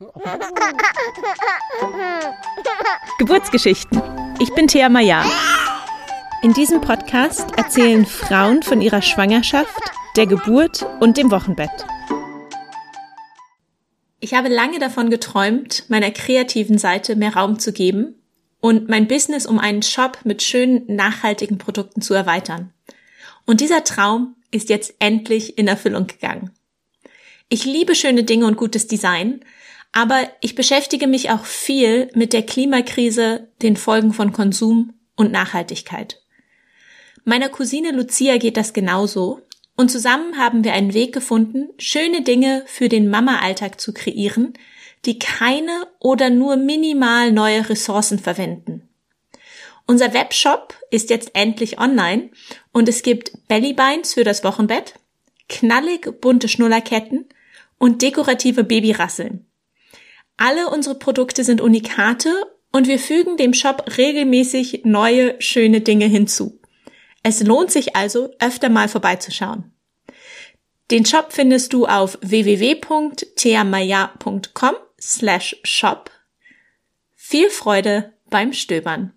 Geburtsgeschichten. Ich bin Thea Maya. In diesem Podcast erzählen Frauen von ihrer Schwangerschaft, der Geburt und dem Wochenbett. Ich habe lange davon geträumt, meiner kreativen Seite mehr Raum zu geben und mein Business um einen Shop mit schönen, nachhaltigen Produkten zu erweitern. Und dieser Traum ist jetzt endlich in Erfüllung gegangen. Ich liebe schöne Dinge und gutes Design, aber ich beschäftige mich auch viel mit der Klimakrise, den Folgen von Konsum und Nachhaltigkeit. Meiner Cousine Lucia geht das genauso und zusammen haben wir einen Weg gefunden, schöne Dinge für den Mama-Alltag zu kreieren, die keine oder nur minimal neue Ressourcen verwenden. Unser Webshop ist jetzt endlich online und es gibt Bellybeins für das Wochenbett, knallig bunte Schnullerketten und dekorative Babyrasseln. Alle unsere Produkte sind Unikate und wir fügen dem Shop regelmäßig neue, schöne Dinge hinzu. Es lohnt sich also, öfter mal vorbeizuschauen. Den Shop findest du auf www.theamaya.com slash shop. Viel Freude beim Stöbern.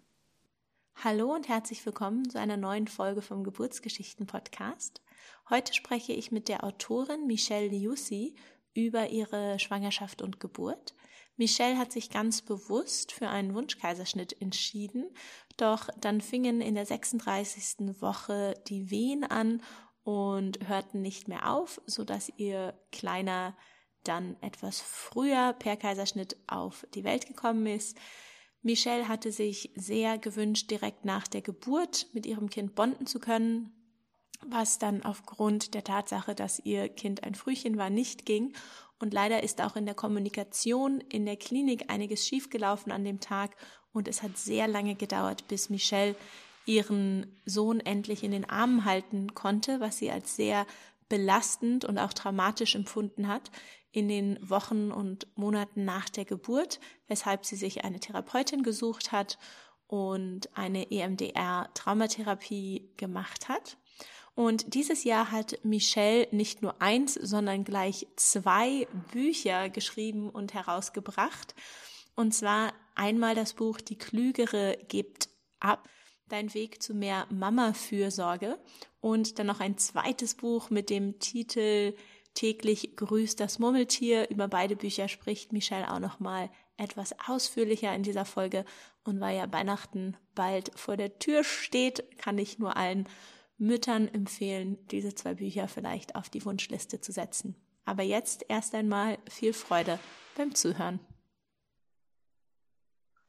Hallo und herzlich willkommen zu einer neuen Folge vom Geburtsgeschichten Podcast. Heute spreche ich mit der Autorin Michelle Liussi über ihre Schwangerschaft und Geburt. Michelle hat sich ganz bewusst für einen Wunschkaiserschnitt entschieden, doch dann fingen in der 36. Woche die Wehen an und hörten nicht mehr auf, so dass ihr kleiner dann etwas früher per Kaiserschnitt auf die Welt gekommen ist. Michelle hatte sich sehr gewünscht, direkt nach der Geburt mit ihrem Kind bonden zu können, was dann aufgrund der Tatsache, dass ihr Kind ein Frühchen war, nicht ging und leider ist auch in der Kommunikation in der Klinik einiges schiefgelaufen an dem Tag und es hat sehr lange gedauert, bis Michelle ihren Sohn endlich in den Armen halten konnte, was sie als sehr belastend und auch traumatisch empfunden hat in den Wochen und Monaten nach der Geburt, weshalb sie sich eine Therapeutin gesucht hat und eine EMDR-Traumatherapie gemacht hat. Und dieses Jahr hat Michelle nicht nur eins, sondern gleich zwei Bücher geschrieben und herausgebracht. Und zwar einmal das Buch Die Klügere gibt ab, dein Weg zu mehr Mama-Fürsorge. Und dann noch ein zweites Buch mit dem Titel Täglich grüßt das Murmeltier. Über beide Bücher spricht Michelle auch nochmal etwas ausführlicher in dieser Folge. Und weil ja Weihnachten bald vor der Tür steht, kann ich nur allen Müttern empfehlen, diese zwei Bücher vielleicht auf die Wunschliste zu setzen. Aber jetzt erst einmal viel Freude beim Zuhören.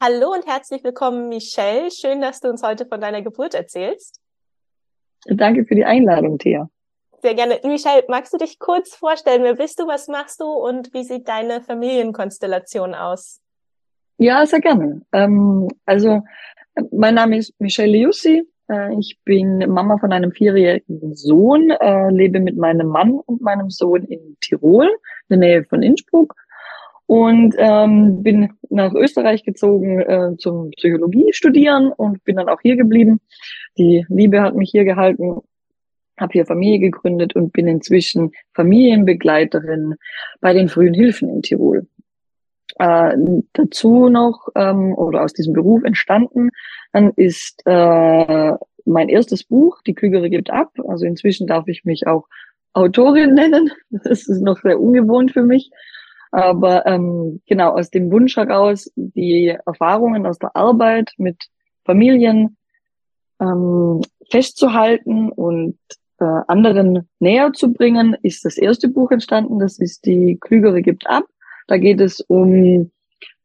Hallo und herzlich willkommen, Michelle. Schön, dass du uns heute von deiner Geburt erzählst. Danke für die Einladung, Thea. Sehr gerne. Michelle, magst du dich kurz vorstellen? Wer bist du? Was machst du? Und wie sieht deine Familienkonstellation aus? Ja, sehr gerne. Ähm, also, mein Name ist Michelle Liussi. Äh, ich bin Mama von einem vierjährigen Sohn, äh, lebe mit meinem Mann und meinem Sohn in Tirol, in der Nähe von Innsbruck. Und ähm, bin nach Österreich gezogen äh, zum Psychologie studieren und bin dann auch hier geblieben. Die Liebe hat mich hier gehalten, habe hier Familie gegründet und bin inzwischen Familienbegleiterin bei den frühen Hilfen in Tirol. Äh, dazu noch ähm, oder aus diesem Beruf entstanden dann ist äh, mein erstes Buch, Die Klügere gibt ab. Also inzwischen darf ich mich auch Autorin nennen. Das ist noch sehr ungewohnt für mich. Aber ähm, genau aus dem Wunsch heraus, die Erfahrungen aus der Arbeit mit Familien ähm, festzuhalten und äh, anderen näher zu bringen, ist das erste Buch entstanden. Das ist Die Klügere gibt ab. Da geht es um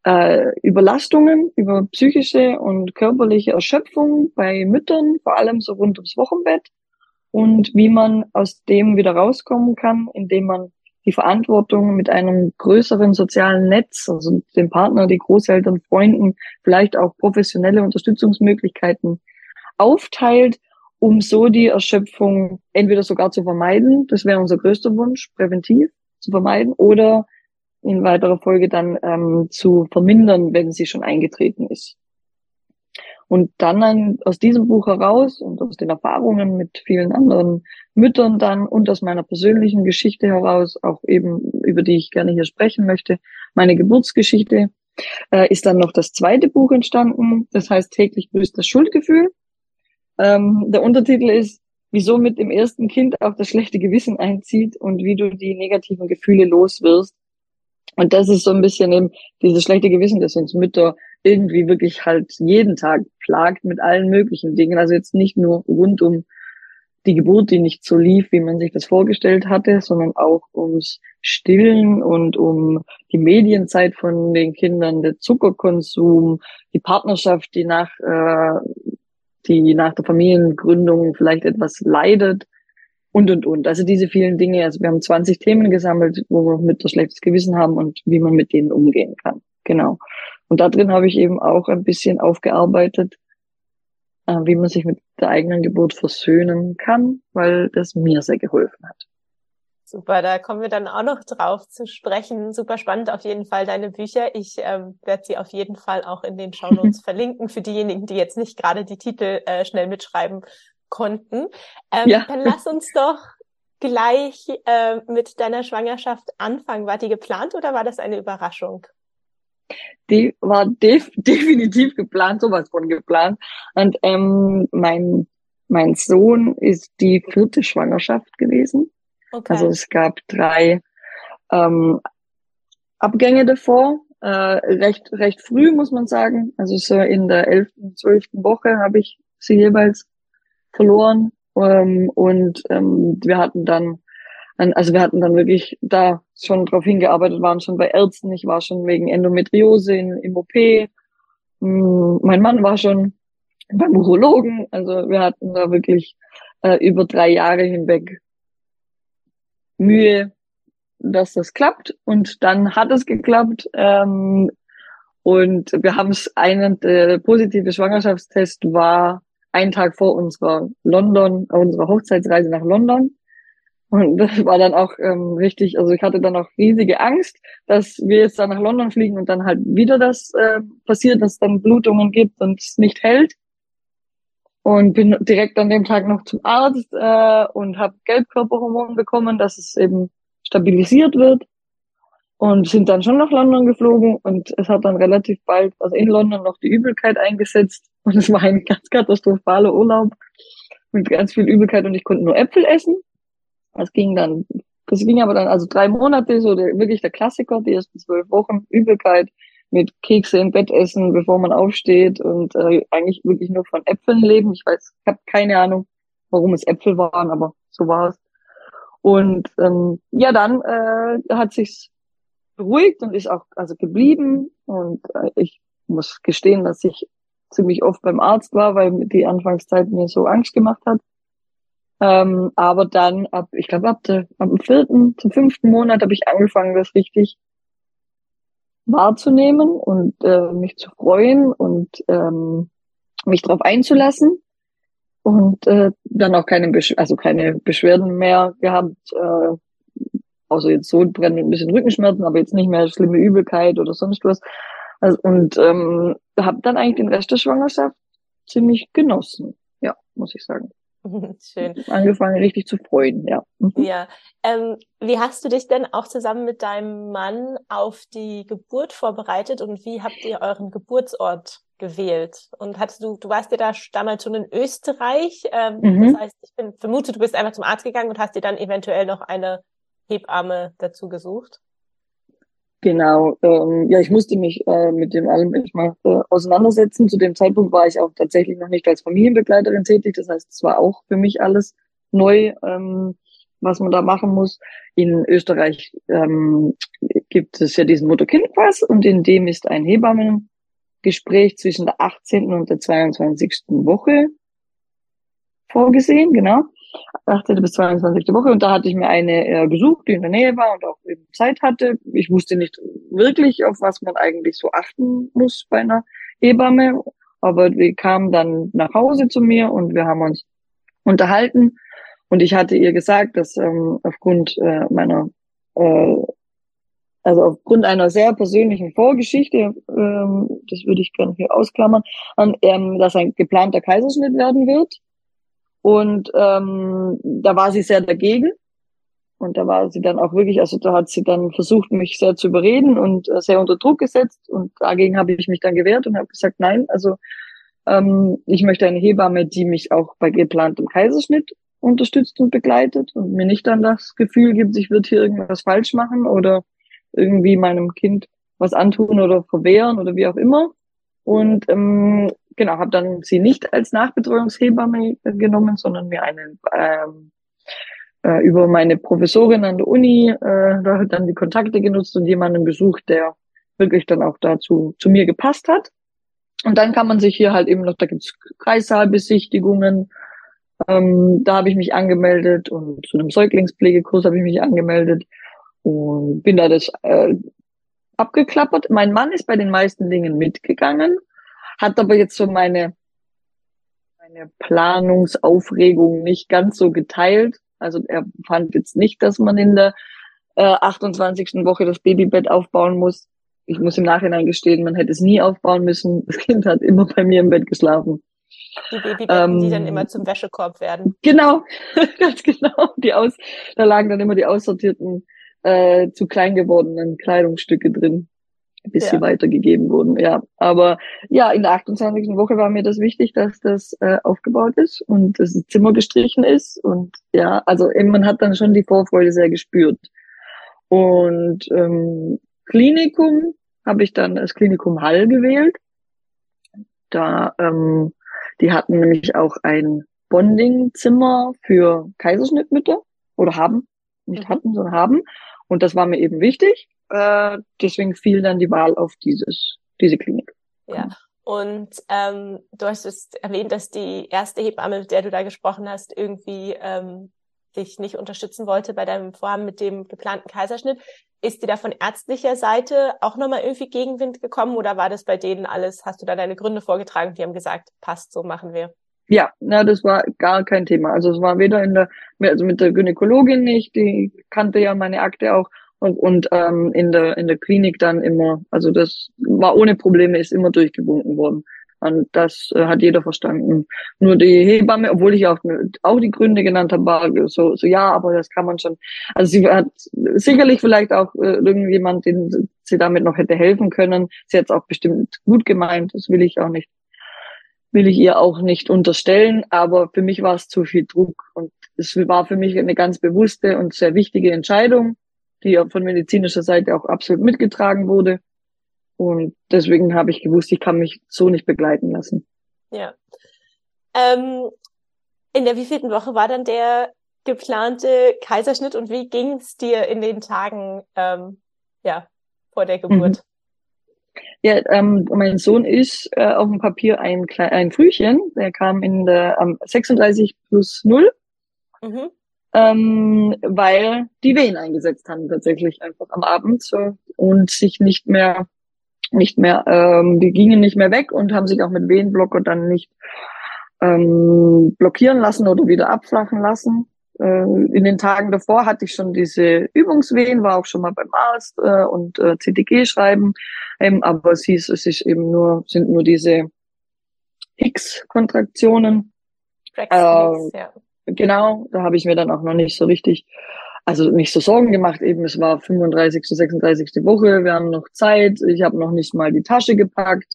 äh, Überlastungen, über psychische und körperliche Erschöpfung bei Müttern, vor allem so rund ums Wochenbett. Und wie man aus dem wieder rauskommen kann, indem man die Verantwortung mit einem größeren sozialen Netz, also dem Partner, die Großeltern, Freunden, vielleicht auch professionelle Unterstützungsmöglichkeiten aufteilt, um so die Erschöpfung entweder sogar zu vermeiden, das wäre unser größter Wunsch, präventiv zu vermeiden, oder in weiterer Folge dann ähm, zu vermindern, wenn sie schon eingetreten ist. Und dann, dann aus diesem Buch heraus und aus den Erfahrungen mit vielen anderen Müttern dann und aus meiner persönlichen Geschichte heraus, auch eben über die ich gerne hier sprechen möchte, meine Geburtsgeschichte, äh, ist dann noch das zweite Buch entstanden. Das heißt täglich grüßt das Schuldgefühl. Ähm, der Untertitel ist, wieso mit dem ersten Kind auch das schlechte Gewissen einzieht und wie du die negativen Gefühle loswirst. Und das ist so ein bisschen eben dieses schlechte Gewissen, das uns Mütter irgendwie wirklich halt jeden Tag plagt mit allen möglichen Dingen. Also jetzt nicht nur rund um die Geburt, die nicht so lief, wie man sich das vorgestellt hatte, sondern auch ums Stillen und um die Medienzeit von den Kindern, der Zuckerkonsum, die Partnerschaft, die nach, äh, die nach der Familiengründung vielleicht etwas leidet und, und, und. Also diese vielen Dinge. Also wir haben 20 Themen gesammelt, wo wir mit der schlechtes Gewissen haben und wie man mit denen umgehen kann. Genau. Und da drin habe ich eben auch ein bisschen aufgearbeitet, äh, wie man sich mit der eigenen Geburt versöhnen kann, weil das mir sehr geholfen hat. Super, da kommen wir dann auch noch drauf zu sprechen. Super spannend auf jeden Fall deine Bücher. Ich ähm, werde sie auf jeden Fall auch in den Shownotes verlinken für diejenigen, die jetzt nicht gerade die Titel äh, schnell mitschreiben konnten. Ähm, ja. Dann lass uns doch gleich äh, mit deiner Schwangerschaft anfangen. War die geplant oder war das eine Überraschung? die war def definitiv geplant, sowas von geplant. Und ähm, mein, mein Sohn ist die vierte Schwangerschaft gewesen. Okay. Also es gab drei ähm, Abgänge davor, äh, recht, recht früh, muss man sagen. Also so in der elften, zwölften Woche habe ich sie jeweils verloren. Ähm, und ähm, wir hatten dann also wir hatten dann wirklich da schon drauf hingearbeitet, waren schon bei Ärzten, ich war schon wegen Endometriose in, im OP. Hm, mein Mann war schon beim Urologen. Also wir hatten da wirklich äh, über drei Jahre hinweg Mühe, dass das klappt. Und dann hat es geklappt. Ähm, und wir haben es einen, der positive Schwangerschaftstest war ein Tag vor unserer London, unserer Hochzeitsreise nach London. Und das war dann auch ähm, richtig, also ich hatte dann auch riesige Angst, dass wir jetzt da nach London fliegen und dann halt wieder das äh, passiert, dass es dann Blutungen gibt und es nicht hält. Und bin direkt an dem Tag noch zum Arzt äh, und habe Gelbkörperhormon bekommen, dass es eben stabilisiert wird. Und sind dann schon nach London geflogen und es hat dann relativ bald, also in London noch die Übelkeit eingesetzt. Und es war ein ganz katastrophaler Urlaub mit ganz viel Übelkeit und ich konnte nur Äpfel essen es ging dann, das ging aber dann, also drei Monate, so der, wirklich der Klassiker, die ersten zwölf Wochen, Übelkeit mit Kekse im Bett essen, bevor man aufsteht und äh, eigentlich wirklich nur von Äpfeln leben. Ich weiß, ich habe keine Ahnung, warum es Äpfel waren, aber so war es. Und ähm, ja, dann äh, hat sich's beruhigt und ist auch also geblieben. Und äh, ich muss gestehen, dass ich ziemlich oft beim Arzt war, weil die Anfangszeit mir so Angst gemacht hat. Ähm, aber dann ab, ich glaube, ab, ab dem vierten zum fünften Monat habe ich angefangen, das richtig wahrzunehmen und äh, mich zu freuen und ähm, mich darauf einzulassen und äh, dann auch keine, Besch also keine Beschwerden mehr gehabt, äh, außer jetzt so brennen und ein bisschen Rückenschmerzen, aber jetzt nicht mehr schlimme Übelkeit oder sonst was. Also, und ähm, habe dann eigentlich den Rest der Schwangerschaft ziemlich genossen, ja, muss ich sagen. Schön. Angefangen richtig zu freuen, ja. Mhm. Ja. Ähm, wie hast du dich denn auch zusammen mit deinem Mann auf die Geburt vorbereitet und wie habt ihr euren Geburtsort gewählt? Und hattest du, du warst ja da damals schon in Österreich. Ähm, mhm. Das heißt, ich bin, vermute, du bist einfach zum Arzt gegangen und hast dir dann eventuell noch eine Hebamme dazu gesucht. Genau, ähm, ja, ich musste mich äh, mit dem allem erstmal äh, auseinandersetzen. Zu dem Zeitpunkt war ich auch tatsächlich noch nicht als Familienbegleiterin tätig. Das heißt, es war auch für mich alles neu, ähm, was man da machen muss. In Österreich ähm, gibt es ja diesen Mutter-Kind-Pass und in dem ist ein Hebammengespräch zwischen der 18. und der 22. Woche vorgesehen, genau. 18. bis 22. Woche und da hatte ich mir eine äh, gesucht, die in der Nähe war und auch eben Zeit hatte. Ich wusste nicht wirklich, auf was man eigentlich so achten muss bei einer Hebamme, aber die kam dann nach Hause zu mir und wir haben uns unterhalten und ich hatte ihr gesagt, dass ähm, aufgrund äh, meiner äh, also aufgrund einer sehr persönlichen Vorgeschichte, ähm, das würde ich gerne hier ausklammern, ähm, dass ein geplanter Kaiserschnitt werden wird. Und ähm, da war sie sehr dagegen. Und da war sie dann auch wirklich, also da hat sie dann versucht, mich sehr zu überreden und äh, sehr unter Druck gesetzt. Und dagegen habe ich mich dann gewehrt und habe gesagt, nein, also ähm, ich möchte eine Hebamme, die mich auch bei geplantem Kaiserschnitt unterstützt und begleitet und mir nicht dann das Gefühl gibt, ich würde hier irgendwas falsch machen oder irgendwie meinem Kind was antun oder verwehren oder wie auch immer. Und ähm, genau, habe dann sie nicht als Nachbetreuungshebamme genommen, sondern mir eine ähm, äh, über meine Professorin an der Uni äh, da dann die Kontakte genutzt und jemanden gesucht, der wirklich dann auch dazu zu mir gepasst hat. Und dann kann man sich hier halt eben noch, da gibt's Kreissaalbesichtigungen, ähm, da habe ich mich angemeldet und zu einem Säuglingspflegekurs habe ich mich angemeldet und bin da das äh, abgeklappert. Mein Mann ist bei den meisten Dingen mitgegangen, hat aber jetzt so meine, meine Planungsaufregung nicht ganz so geteilt. Also er fand jetzt nicht, dass man in der äh, 28. Woche das Babybett aufbauen muss. Ich muss im Nachhinein gestehen, man hätte es nie aufbauen müssen. Das Kind hat immer bei mir im Bett geschlafen. Die Babybetten, ähm, die dann immer zum Wäschekorb werden. Genau, ganz genau. Die aus, da lagen dann immer die aussortierten äh, zu klein gewordenen Kleidungsstücke drin, bis ja. sie weitergegeben wurden. Ja, aber ja, in der 28. Woche war mir das wichtig, dass das äh, aufgebaut ist und das Zimmer gestrichen ist und ja, also eben, man hat dann schon die Vorfreude sehr gespürt. Und ähm, Klinikum habe ich dann das Klinikum Hall gewählt. Da ähm, die hatten nämlich auch ein Bonding-Zimmer für Kaiserschnittmütter oder haben, nicht mhm. hatten, sondern haben. Und das war mir eben wichtig. Äh, deswegen fiel dann die Wahl auf dieses, diese Klinik. Ja. Und ähm, du hast es erwähnt, dass die erste Hebamme, mit der du da gesprochen hast, irgendwie ähm, dich nicht unterstützen wollte bei deinem Vorhaben mit dem geplanten Kaiserschnitt. Ist dir da von ärztlicher Seite auch nochmal irgendwie Gegenwind gekommen oder war das bei denen alles, hast du da deine Gründe vorgetragen, die haben gesagt, passt, so machen wir? Ja, na, das war gar kein Thema. Also es war weder in der, also mit der Gynäkologin nicht, die kannte ja meine Akte auch und, und ähm, in der in der Klinik dann immer, also das war ohne Probleme, ist immer durchgewunken worden. Und das äh, hat jeder verstanden. Nur die Hebamme, obwohl ich auch, auch die Gründe genannt habe, war so, so ja, aber das kann man schon. Also sie hat sicherlich vielleicht auch äh, irgendjemand, den sie damit noch hätte helfen können. Sie hat es auch bestimmt gut gemeint, das will ich auch nicht, will ich ihr auch nicht unterstellen. Aber für mich war es zu viel Druck. Und es war für mich eine ganz bewusste und sehr wichtige Entscheidung, die von medizinischer Seite auch absolut mitgetragen wurde. Und deswegen habe ich gewusst, ich kann mich so nicht begleiten lassen. Ja. Ähm, in der wievielten Woche war dann der geplante Kaiserschnitt und wie ging es dir in den Tagen ähm, ja, vor der Geburt? Mhm. Ja, ähm, mein Sohn ist äh, auf dem Papier ein, ein Frühchen. Der kam in der ähm, 36 plus 0. Mhm. Ähm, weil die Wehen eingesetzt haben tatsächlich einfach am Abend so, und sich nicht mehr nicht mehr, ähm, die gingen nicht mehr weg und haben sich auch mit Wehenblocker dann nicht ähm, blockieren lassen oder wieder abflachen lassen. Äh, in den Tagen davor hatte ich schon diese Übungswehen, war auch schon mal beim Arzt äh, und äh, CTG schreiben, ähm, aber es hieß, es ist eben nur, sind nur diese X-Kontraktionen. Äh, ja. Genau, da habe ich mir dann auch noch nicht so richtig also nicht so Sorgen gemacht. Eben, es war 35., 36. Woche, wir haben noch Zeit. Ich habe noch nicht mal die Tasche gepackt.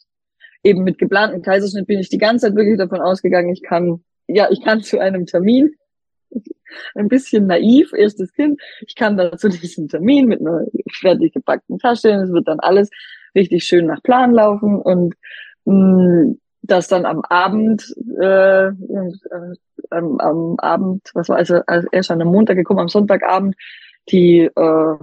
Eben mit geplantem Kaiserschnitt bin ich die ganze Zeit wirklich davon ausgegangen, ich kann, ja, ich kann zu einem Termin. Ein bisschen naiv, erstes Kind. Ich kann da zu diesem Termin mit einer fertig gepackten Tasche. Es wird dann alles richtig schön nach Plan laufen und mh, mm, dass dann am Abend, äh, äh, am, am Abend, was war also, also erst an am Montag gekommen, am Sonntagabend, die äh,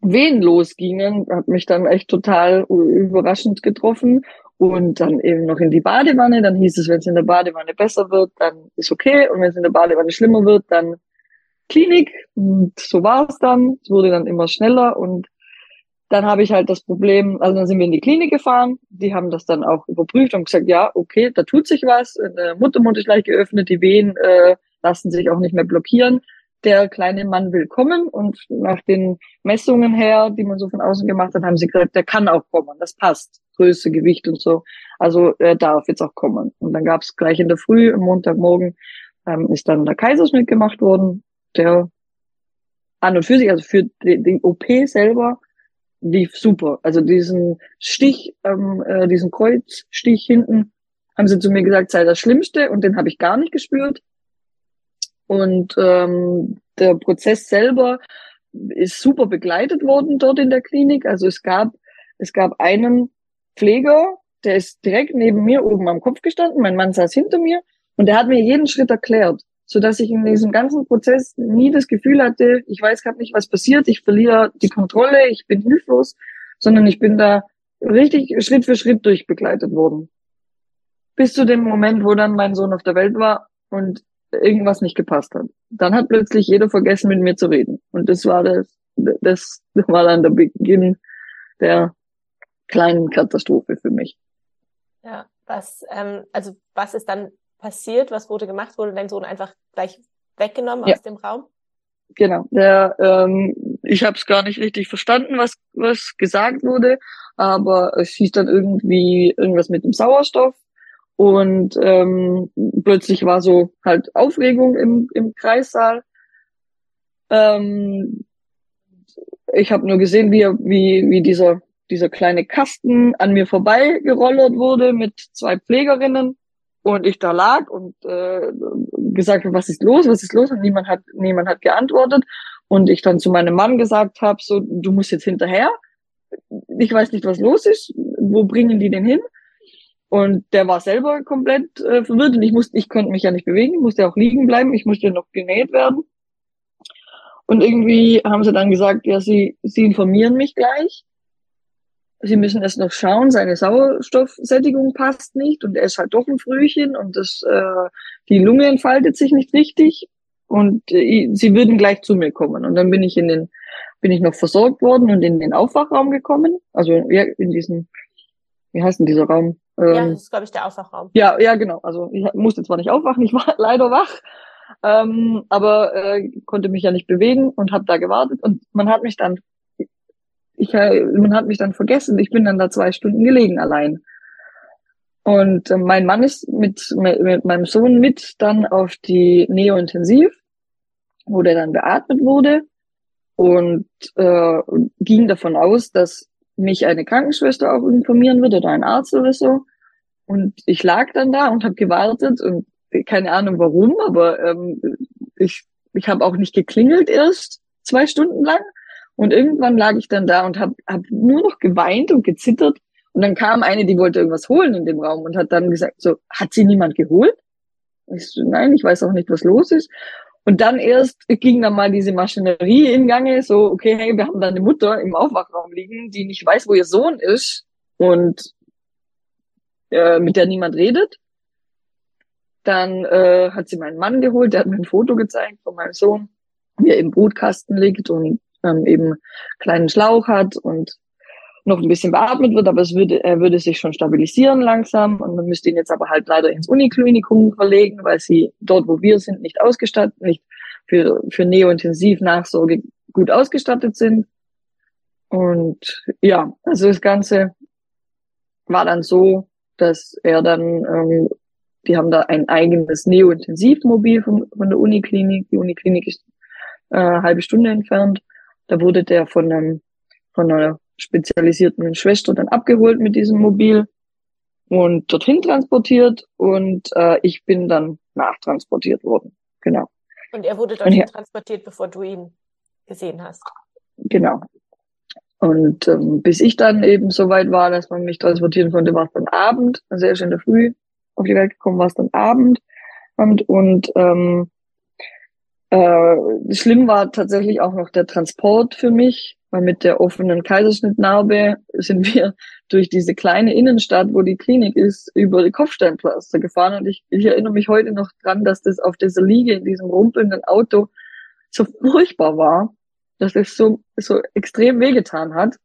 Wehen losgingen, hat mich dann echt total überraschend getroffen. Und dann eben noch in die Badewanne. Dann hieß es, wenn es in der Badewanne besser wird, dann ist okay. Und wenn es in der Badewanne schlimmer wird, dann Klinik. Und so war es dann. Es wurde dann immer schneller. Und dann habe ich halt das Problem, also dann sind wir in die Klinik gefahren, die haben das dann auch überprüft und gesagt, ja, okay, da tut sich was, der Muttermund ist leicht geöffnet, die Wehen äh, lassen sich auch nicht mehr blockieren. der kleine Mann will kommen und nach den Messungen her, die man so von außen gemacht hat, haben sie gesagt, der kann auch kommen, das passt, Größe, Gewicht und so. Also er darf jetzt auch kommen. Und dann gab es gleich in der Früh, am Montagmorgen, ähm, ist dann der Kaiserschnitt gemacht worden, der an und für sich, also für die, die OP selber, lief super. Also diesen Stich, ähm, äh, diesen Kreuzstich hinten, haben sie zu mir gesagt, sei das Schlimmste und den habe ich gar nicht gespürt. Und ähm, der Prozess selber ist super begleitet worden dort in der Klinik. Also es gab, es gab einen Pfleger, der ist direkt neben mir oben am Kopf gestanden. Mein Mann saß hinter mir und der hat mir jeden Schritt erklärt, so dass ich in diesem ganzen Prozess nie das Gefühl hatte, ich weiß gerade nicht, was passiert, ich verliere die Kontrolle, ich bin hilflos, sondern ich bin da richtig Schritt für Schritt durchbegleitet worden. Bis zu dem Moment, wo dann mein Sohn auf der Welt war und irgendwas nicht gepasst hat. Dann hat plötzlich jeder vergessen, mit mir zu reden. Und das war das, das war dann der Beginn der kleinen Katastrophe für mich. Ja, was, ähm, also was ist dann passiert? Was wurde gemacht? Wurde dein Sohn einfach gleich weggenommen ja. aus dem Raum? Genau. Der, ähm, ich habe es gar nicht richtig verstanden, was was gesagt wurde, aber es hieß dann irgendwie irgendwas mit dem Sauerstoff und ähm, plötzlich war so halt Aufregung im, im Kreissaal. Ähm, ich habe nur gesehen, wie, wie, wie dieser, dieser kleine Kasten an mir vorbei gerollert wurde mit zwei Pflegerinnen und ich da lag und äh, gesagt habe, was ist los, was ist los? Und niemand hat, niemand hat geantwortet. Und ich dann zu meinem Mann gesagt habe, so, du musst jetzt hinterher. Ich weiß nicht, was los ist. Wo bringen die denn hin? Und der war selber komplett äh, verwirrt und ich musste, ich konnte mich ja nicht bewegen, musste auch liegen bleiben, ich musste noch genäht werden. Und irgendwie haben sie dann gesagt, ja, sie, sie informieren mich gleich. Sie müssen erst noch schauen, seine Sauerstoffsättigung passt nicht und er ist halt doch ein Frühchen und das, äh, die Lunge entfaltet sich nicht richtig und äh, sie würden gleich zu mir kommen. Und dann bin ich in den, bin ich noch versorgt worden und in den Aufwachraum gekommen, also ja, in diesen, wie heißt denn dieser Raum? Ähm, ja, das ist, glaube ich, der Aufwachraum. Ja, ja, genau. Also ich musste zwar nicht aufwachen, ich war leider wach, ähm, aber äh, konnte mich ja nicht bewegen und habe da gewartet. Und man hat mich dann, ich, äh, man hat mich dann vergessen. Ich bin dann da zwei Stunden gelegen allein. Und äh, mein Mann ist mit, mit, meinem Sohn mit dann auf die Neo-Intensiv, wo der dann beatmet wurde und äh, ging davon aus, dass mich eine Krankenschwester auch informieren wird oder ein Arzt oder so. Und ich lag dann da und habe gewartet und keine Ahnung warum, aber ähm, ich, ich habe auch nicht geklingelt erst zwei Stunden lang. Und irgendwann lag ich dann da und habe hab nur noch geweint und gezittert. Und dann kam eine, die wollte irgendwas holen in dem Raum und hat dann gesagt, so, hat sie niemand geholt? Ich so, nein, ich weiß auch nicht, was los ist. Und dann erst ging dann mal diese Maschinerie in Gange, so, okay, hey, wir haben da eine Mutter im Aufwachraum liegen, die nicht weiß, wo ihr Sohn ist und äh, mit der niemand redet. Dann äh, hat sie meinen Mann geholt, der hat mir ein Foto gezeigt von meinem Sohn, wie er im Brutkasten liegt und ähm, eben kleinen Schlauch hat und noch ein bisschen beatmet wird, aber es würde, er würde sich schon stabilisieren langsam und man müsste ihn jetzt aber halt leider ins Uniklinikum verlegen, weil sie dort, wo wir sind, nicht ausgestattet, nicht für, für Neo-Intensiv-Nachsorge gut ausgestattet sind. Und ja, also das Ganze war dann so, dass er dann, ähm, die haben da ein eigenes Neo-Intensivmobil von, von der Uniklinik. Die Uniklinik ist äh, eine halbe Stunde entfernt. Da wurde der von einem, von einer spezialisierten Schwester dann abgeholt mit diesem Mobil und dorthin transportiert und äh, ich bin dann nachtransportiert worden. Genau. Und er wurde dorthin transportiert, bevor du ihn gesehen hast. Genau. Und ähm, bis ich dann eben so weit war, dass man mich transportieren konnte, war es dann Abend, also erst in der Früh auf die Welt gekommen, war es dann Abend. Und, und ähm, äh, schlimm war tatsächlich auch noch der Transport für mich, weil mit der offenen Kaiserschnittnarbe sind wir durch diese kleine Innenstadt, wo die Klinik ist, über die Kopfsteinpflaster gefahren. Und ich, ich erinnere mich heute noch dran, dass das auf dieser Liege in diesem rumpelnden Auto so furchtbar war, dass es so, so extrem wehgetan hat.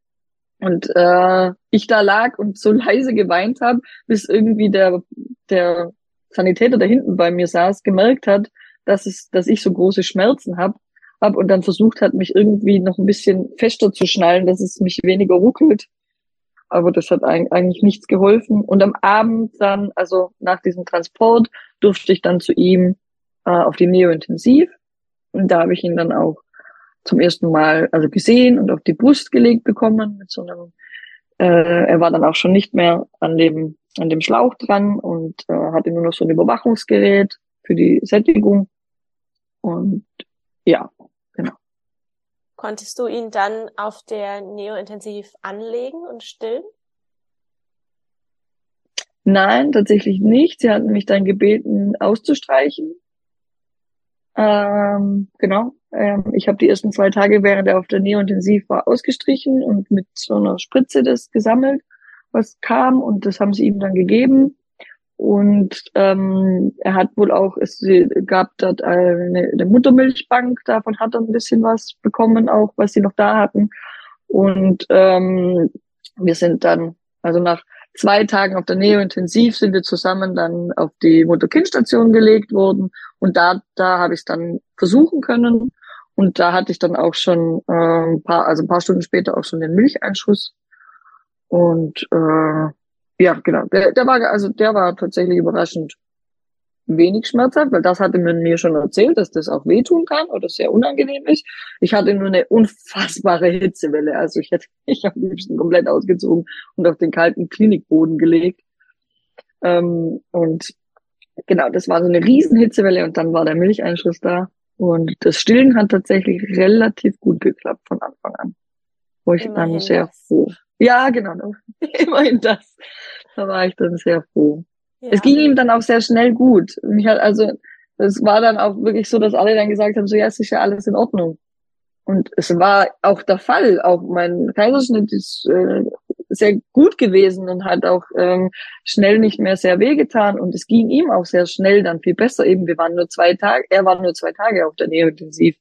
Und äh, ich da lag und so leise geweint habe, bis irgendwie der, der Sanitäter, der hinten bei mir saß, gemerkt hat, dass, es, dass ich so große Schmerzen habe habe und dann versucht hat, mich irgendwie noch ein bisschen fester zu schnallen, dass es mich weniger ruckelt. Aber das hat eigentlich nichts geholfen. Und am Abend dann, also nach diesem Transport, durfte ich dann zu ihm äh, auf die Neo-Intensiv. Und da habe ich ihn dann auch zum ersten Mal also gesehen und auf die Brust gelegt bekommen mit so einem äh, er war dann auch schon nicht mehr an dem an dem Schlauch dran und äh, hatte nur noch so ein Überwachungsgerät für die Sättigung und ja genau konntest du ihn dann auf der Neo-Intensiv anlegen und stillen Nein, tatsächlich nicht. Sie hatten mich dann gebeten, auszustreichen. Ähm, genau. Ähm, ich habe die ersten zwei Tage, während er auf der Neo-Intensiv war, ausgestrichen und mit so einer Spritze das gesammelt, was kam. Und das haben sie ihm dann gegeben. Und ähm, er hat wohl auch, es gab dort eine, eine Muttermilchbank, davon hat er ein bisschen was bekommen, auch was sie noch da hatten. Und ähm, wir sind dann, also nach zwei Tagen auf der Neo-Intensiv sind wir zusammen dann auf die Mutter-Kind-Station gelegt worden. Und da, da habe ich es dann versuchen können. Und da hatte ich dann auch schon äh, ein paar, also ein paar Stunden später auch schon den Milcheinschuss. Und äh, ja, genau, der, der war also der war tatsächlich überraschend wenig schmerzhaft, weil das hatte man mir schon erzählt, dass das auch wehtun kann oder sehr unangenehm ist. Ich hatte nur eine unfassbare Hitzewelle. Also ich hätte mich am liebsten komplett ausgezogen und auf den kalten Klinikboden gelegt. Ähm, und genau, das war so eine riesen Hitzewelle und dann war der Milcheinschuss da. Und das Stillen hat tatsächlich relativ gut geklappt von Anfang an. Wo ich Immerhin dann sehr froh. Ja, genau, immerhin das. Da war ich dann sehr froh. Ja. Es ging ihm dann auch sehr schnell gut. Mich hat also, es war dann auch wirklich so, dass alle dann gesagt haben, so ja, es ist ja alles in Ordnung. Und es war auch der Fall. Auch mein Kaiserschnitt ist äh, sehr gut gewesen und hat auch ähm, schnell nicht mehr sehr wehgetan. Und es ging ihm auch sehr schnell dann viel besser. Eben, wir waren nur zwei Tage, er war nur zwei Tage auf der Neointensiv.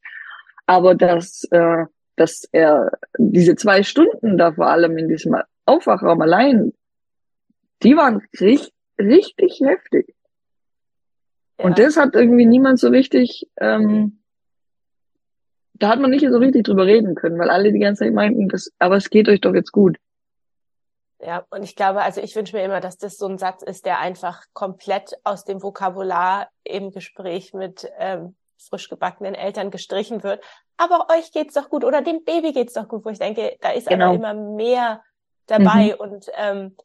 Aber dass, äh, dass er diese zwei Stunden da vor allem in diesem Aufwachraum allein, die waren richtig richtig heftig. Ja. Und das hat irgendwie niemand so richtig, ähm, da hat man nicht so richtig drüber reden können, weil alle die ganze Zeit meinten, das, aber es geht euch doch jetzt gut. Ja, und ich glaube, also ich wünsche mir immer, dass das so ein Satz ist, der einfach komplett aus dem Vokabular im Gespräch mit ähm, frisch gebackenen Eltern gestrichen wird. Aber euch geht's doch gut oder dem Baby geht's doch gut, wo ich denke, da ist genau. aber immer mehr dabei mhm. und ähm,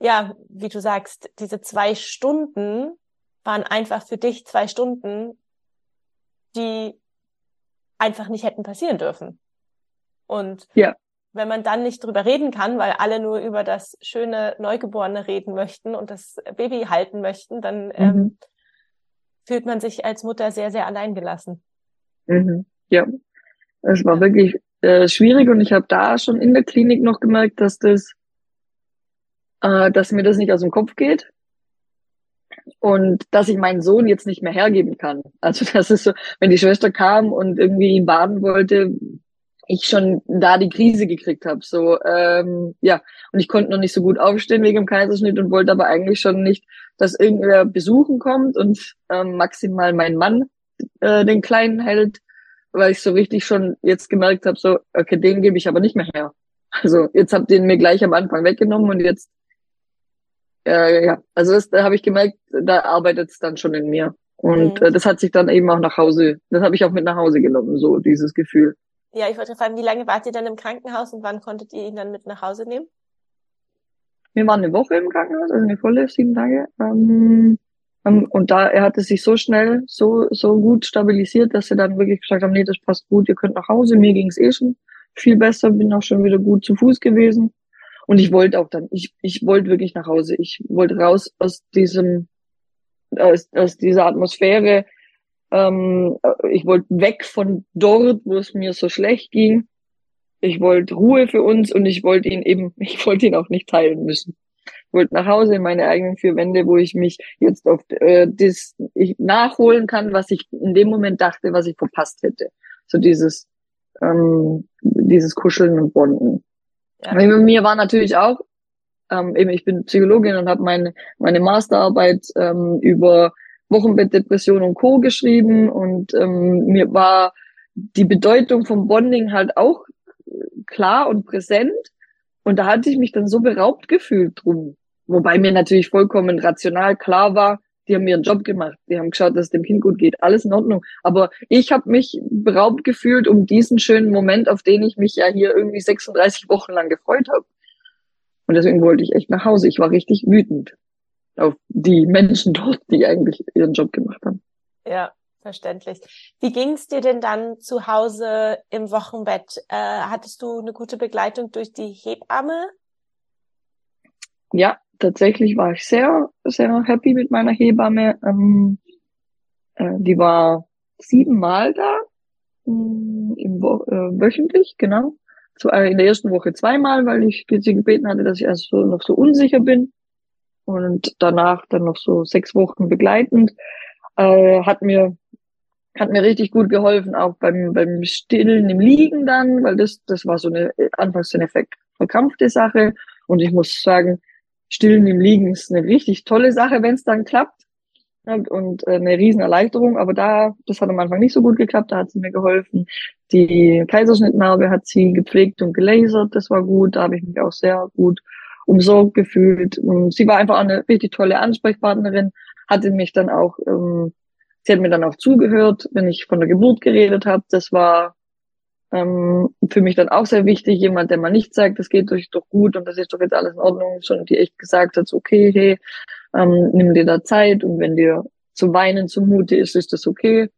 ja, wie du sagst, diese zwei Stunden waren einfach für dich zwei Stunden, die einfach nicht hätten passieren dürfen. Und ja. wenn man dann nicht drüber reden kann, weil alle nur über das schöne Neugeborene reden möchten und das Baby halten möchten, dann mhm. ähm, fühlt man sich als Mutter sehr, sehr alleingelassen. Mhm. Ja, es war wirklich äh, schwierig und ich habe da schon in der Klinik noch gemerkt, dass das äh, dass mir das nicht aus dem Kopf geht und dass ich meinen Sohn jetzt nicht mehr hergeben kann. Also das ist so, wenn die Schwester kam und irgendwie ihn baden wollte, ich schon da die Krise gekriegt habe. So ähm, ja, und ich konnte noch nicht so gut aufstehen wegen dem Kaiserschnitt und wollte aber eigentlich schon nicht, dass irgendwer besuchen kommt und ähm, maximal mein Mann äh, den Kleinen hält, weil ich so richtig schon jetzt gemerkt habe, so okay, den gebe ich aber nicht mehr her. Also jetzt habt ihr mir gleich am Anfang weggenommen und jetzt äh, ja, also das, da habe ich gemerkt, da arbeitet es dann schon in mir. Und mhm. äh, das hat sich dann eben auch nach Hause, das habe ich auch mit nach Hause genommen, so dieses Gefühl. Ja, ich wollte fragen, wie lange wart ihr dann im Krankenhaus und wann konntet ihr ihn dann mit nach Hause nehmen? Wir waren eine Woche im Krankenhaus, also eine volle sieben Tage. Ähm, ähm, und da er hatte sich so schnell, so so gut stabilisiert, dass sie dann wirklich gesagt haben, nee, das passt gut, ihr könnt nach Hause. Mir ging's eh schon viel besser, bin auch schon wieder gut zu Fuß gewesen. Und ich wollte auch dann, ich, ich wollte wirklich nach Hause. Ich wollte raus aus diesem, aus, aus dieser Atmosphäre. Ähm, ich wollte weg von dort, wo es mir so schlecht ging. Ich wollte Ruhe für uns und ich wollte ihn eben, ich wollte ihn auch nicht teilen müssen. Ich wollte nach Hause in meine eigenen vier Wände, wo ich mich jetzt auf äh, das ich nachholen kann, was ich in dem Moment dachte, was ich verpasst hätte. So dieses ähm, dieses Kuscheln und Bonden. Ja. Bei mir war natürlich auch, ähm, eben ich bin Psychologin und habe meine, meine Masterarbeit ähm, über Wochenbettdepression und Co. geschrieben und ähm, mir war die Bedeutung vom Bonding halt auch klar und präsent. Und da hatte ich mich dann so beraubt gefühlt drum. Wobei mir natürlich vollkommen rational klar war, die haben ihren Job gemacht, die haben geschaut, dass es dem Kind gut geht, alles in Ordnung. Aber ich habe mich beraubt gefühlt um diesen schönen Moment, auf den ich mich ja hier irgendwie 36 Wochen lang gefreut habe. Und deswegen wollte ich echt nach Hause. Ich war richtig wütend auf die Menschen dort, die eigentlich ihren Job gemacht haben. Ja, verständlich. Wie ging es dir denn dann zu Hause im Wochenbett? Äh, hattest du eine gute Begleitung durch die Hebamme? Ja, tatsächlich war ich sehr, sehr happy mit meiner Hebamme. Ähm, äh, die war siebenmal da, mh, im Wo äh, wöchentlich, genau. Zu, äh, in der ersten Woche zweimal, weil ich sie gebeten hatte, dass ich erst so, noch so unsicher bin. Und danach dann noch so sechs Wochen begleitend. Äh, hat mir hat mir richtig gut geholfen, auch beim, beim Stillen im Liegen dann, weil das, das war so eine, anfangs so eine verkrampfte Sache. Und ich muss sagen, Stillen im Liegen ist eine richtig tolle Sache, wenn es dann klappt. Und äh, eine Riesenerleichterung, aber da, das hat am Anfang nicht so gut geklappt, da hat sie mir geholfen. Die Kaiserschnittnarbe hat sie gepflegt und gelasert, das war gut, da habe ich mich auch sehr gut umsorgt gefühlt. Sie war einfach eine richtig tolle Ansprechpartnerin, hatte mich dann auch, ähm, sie hat mir dann auch zugehört, wenn ich von der Geburt geredet habe. Das war ähm, für mich dann auch sehr wichtig, jemand, der mal nicht sagt, das geht euch doch gut und das ist doch jetzt alles in Ordnung, sondern die echt gesagt hat, okay, hey, ähm, nimm dir da Zeit und wenn dir zu weinen zumute ist, ist das okay.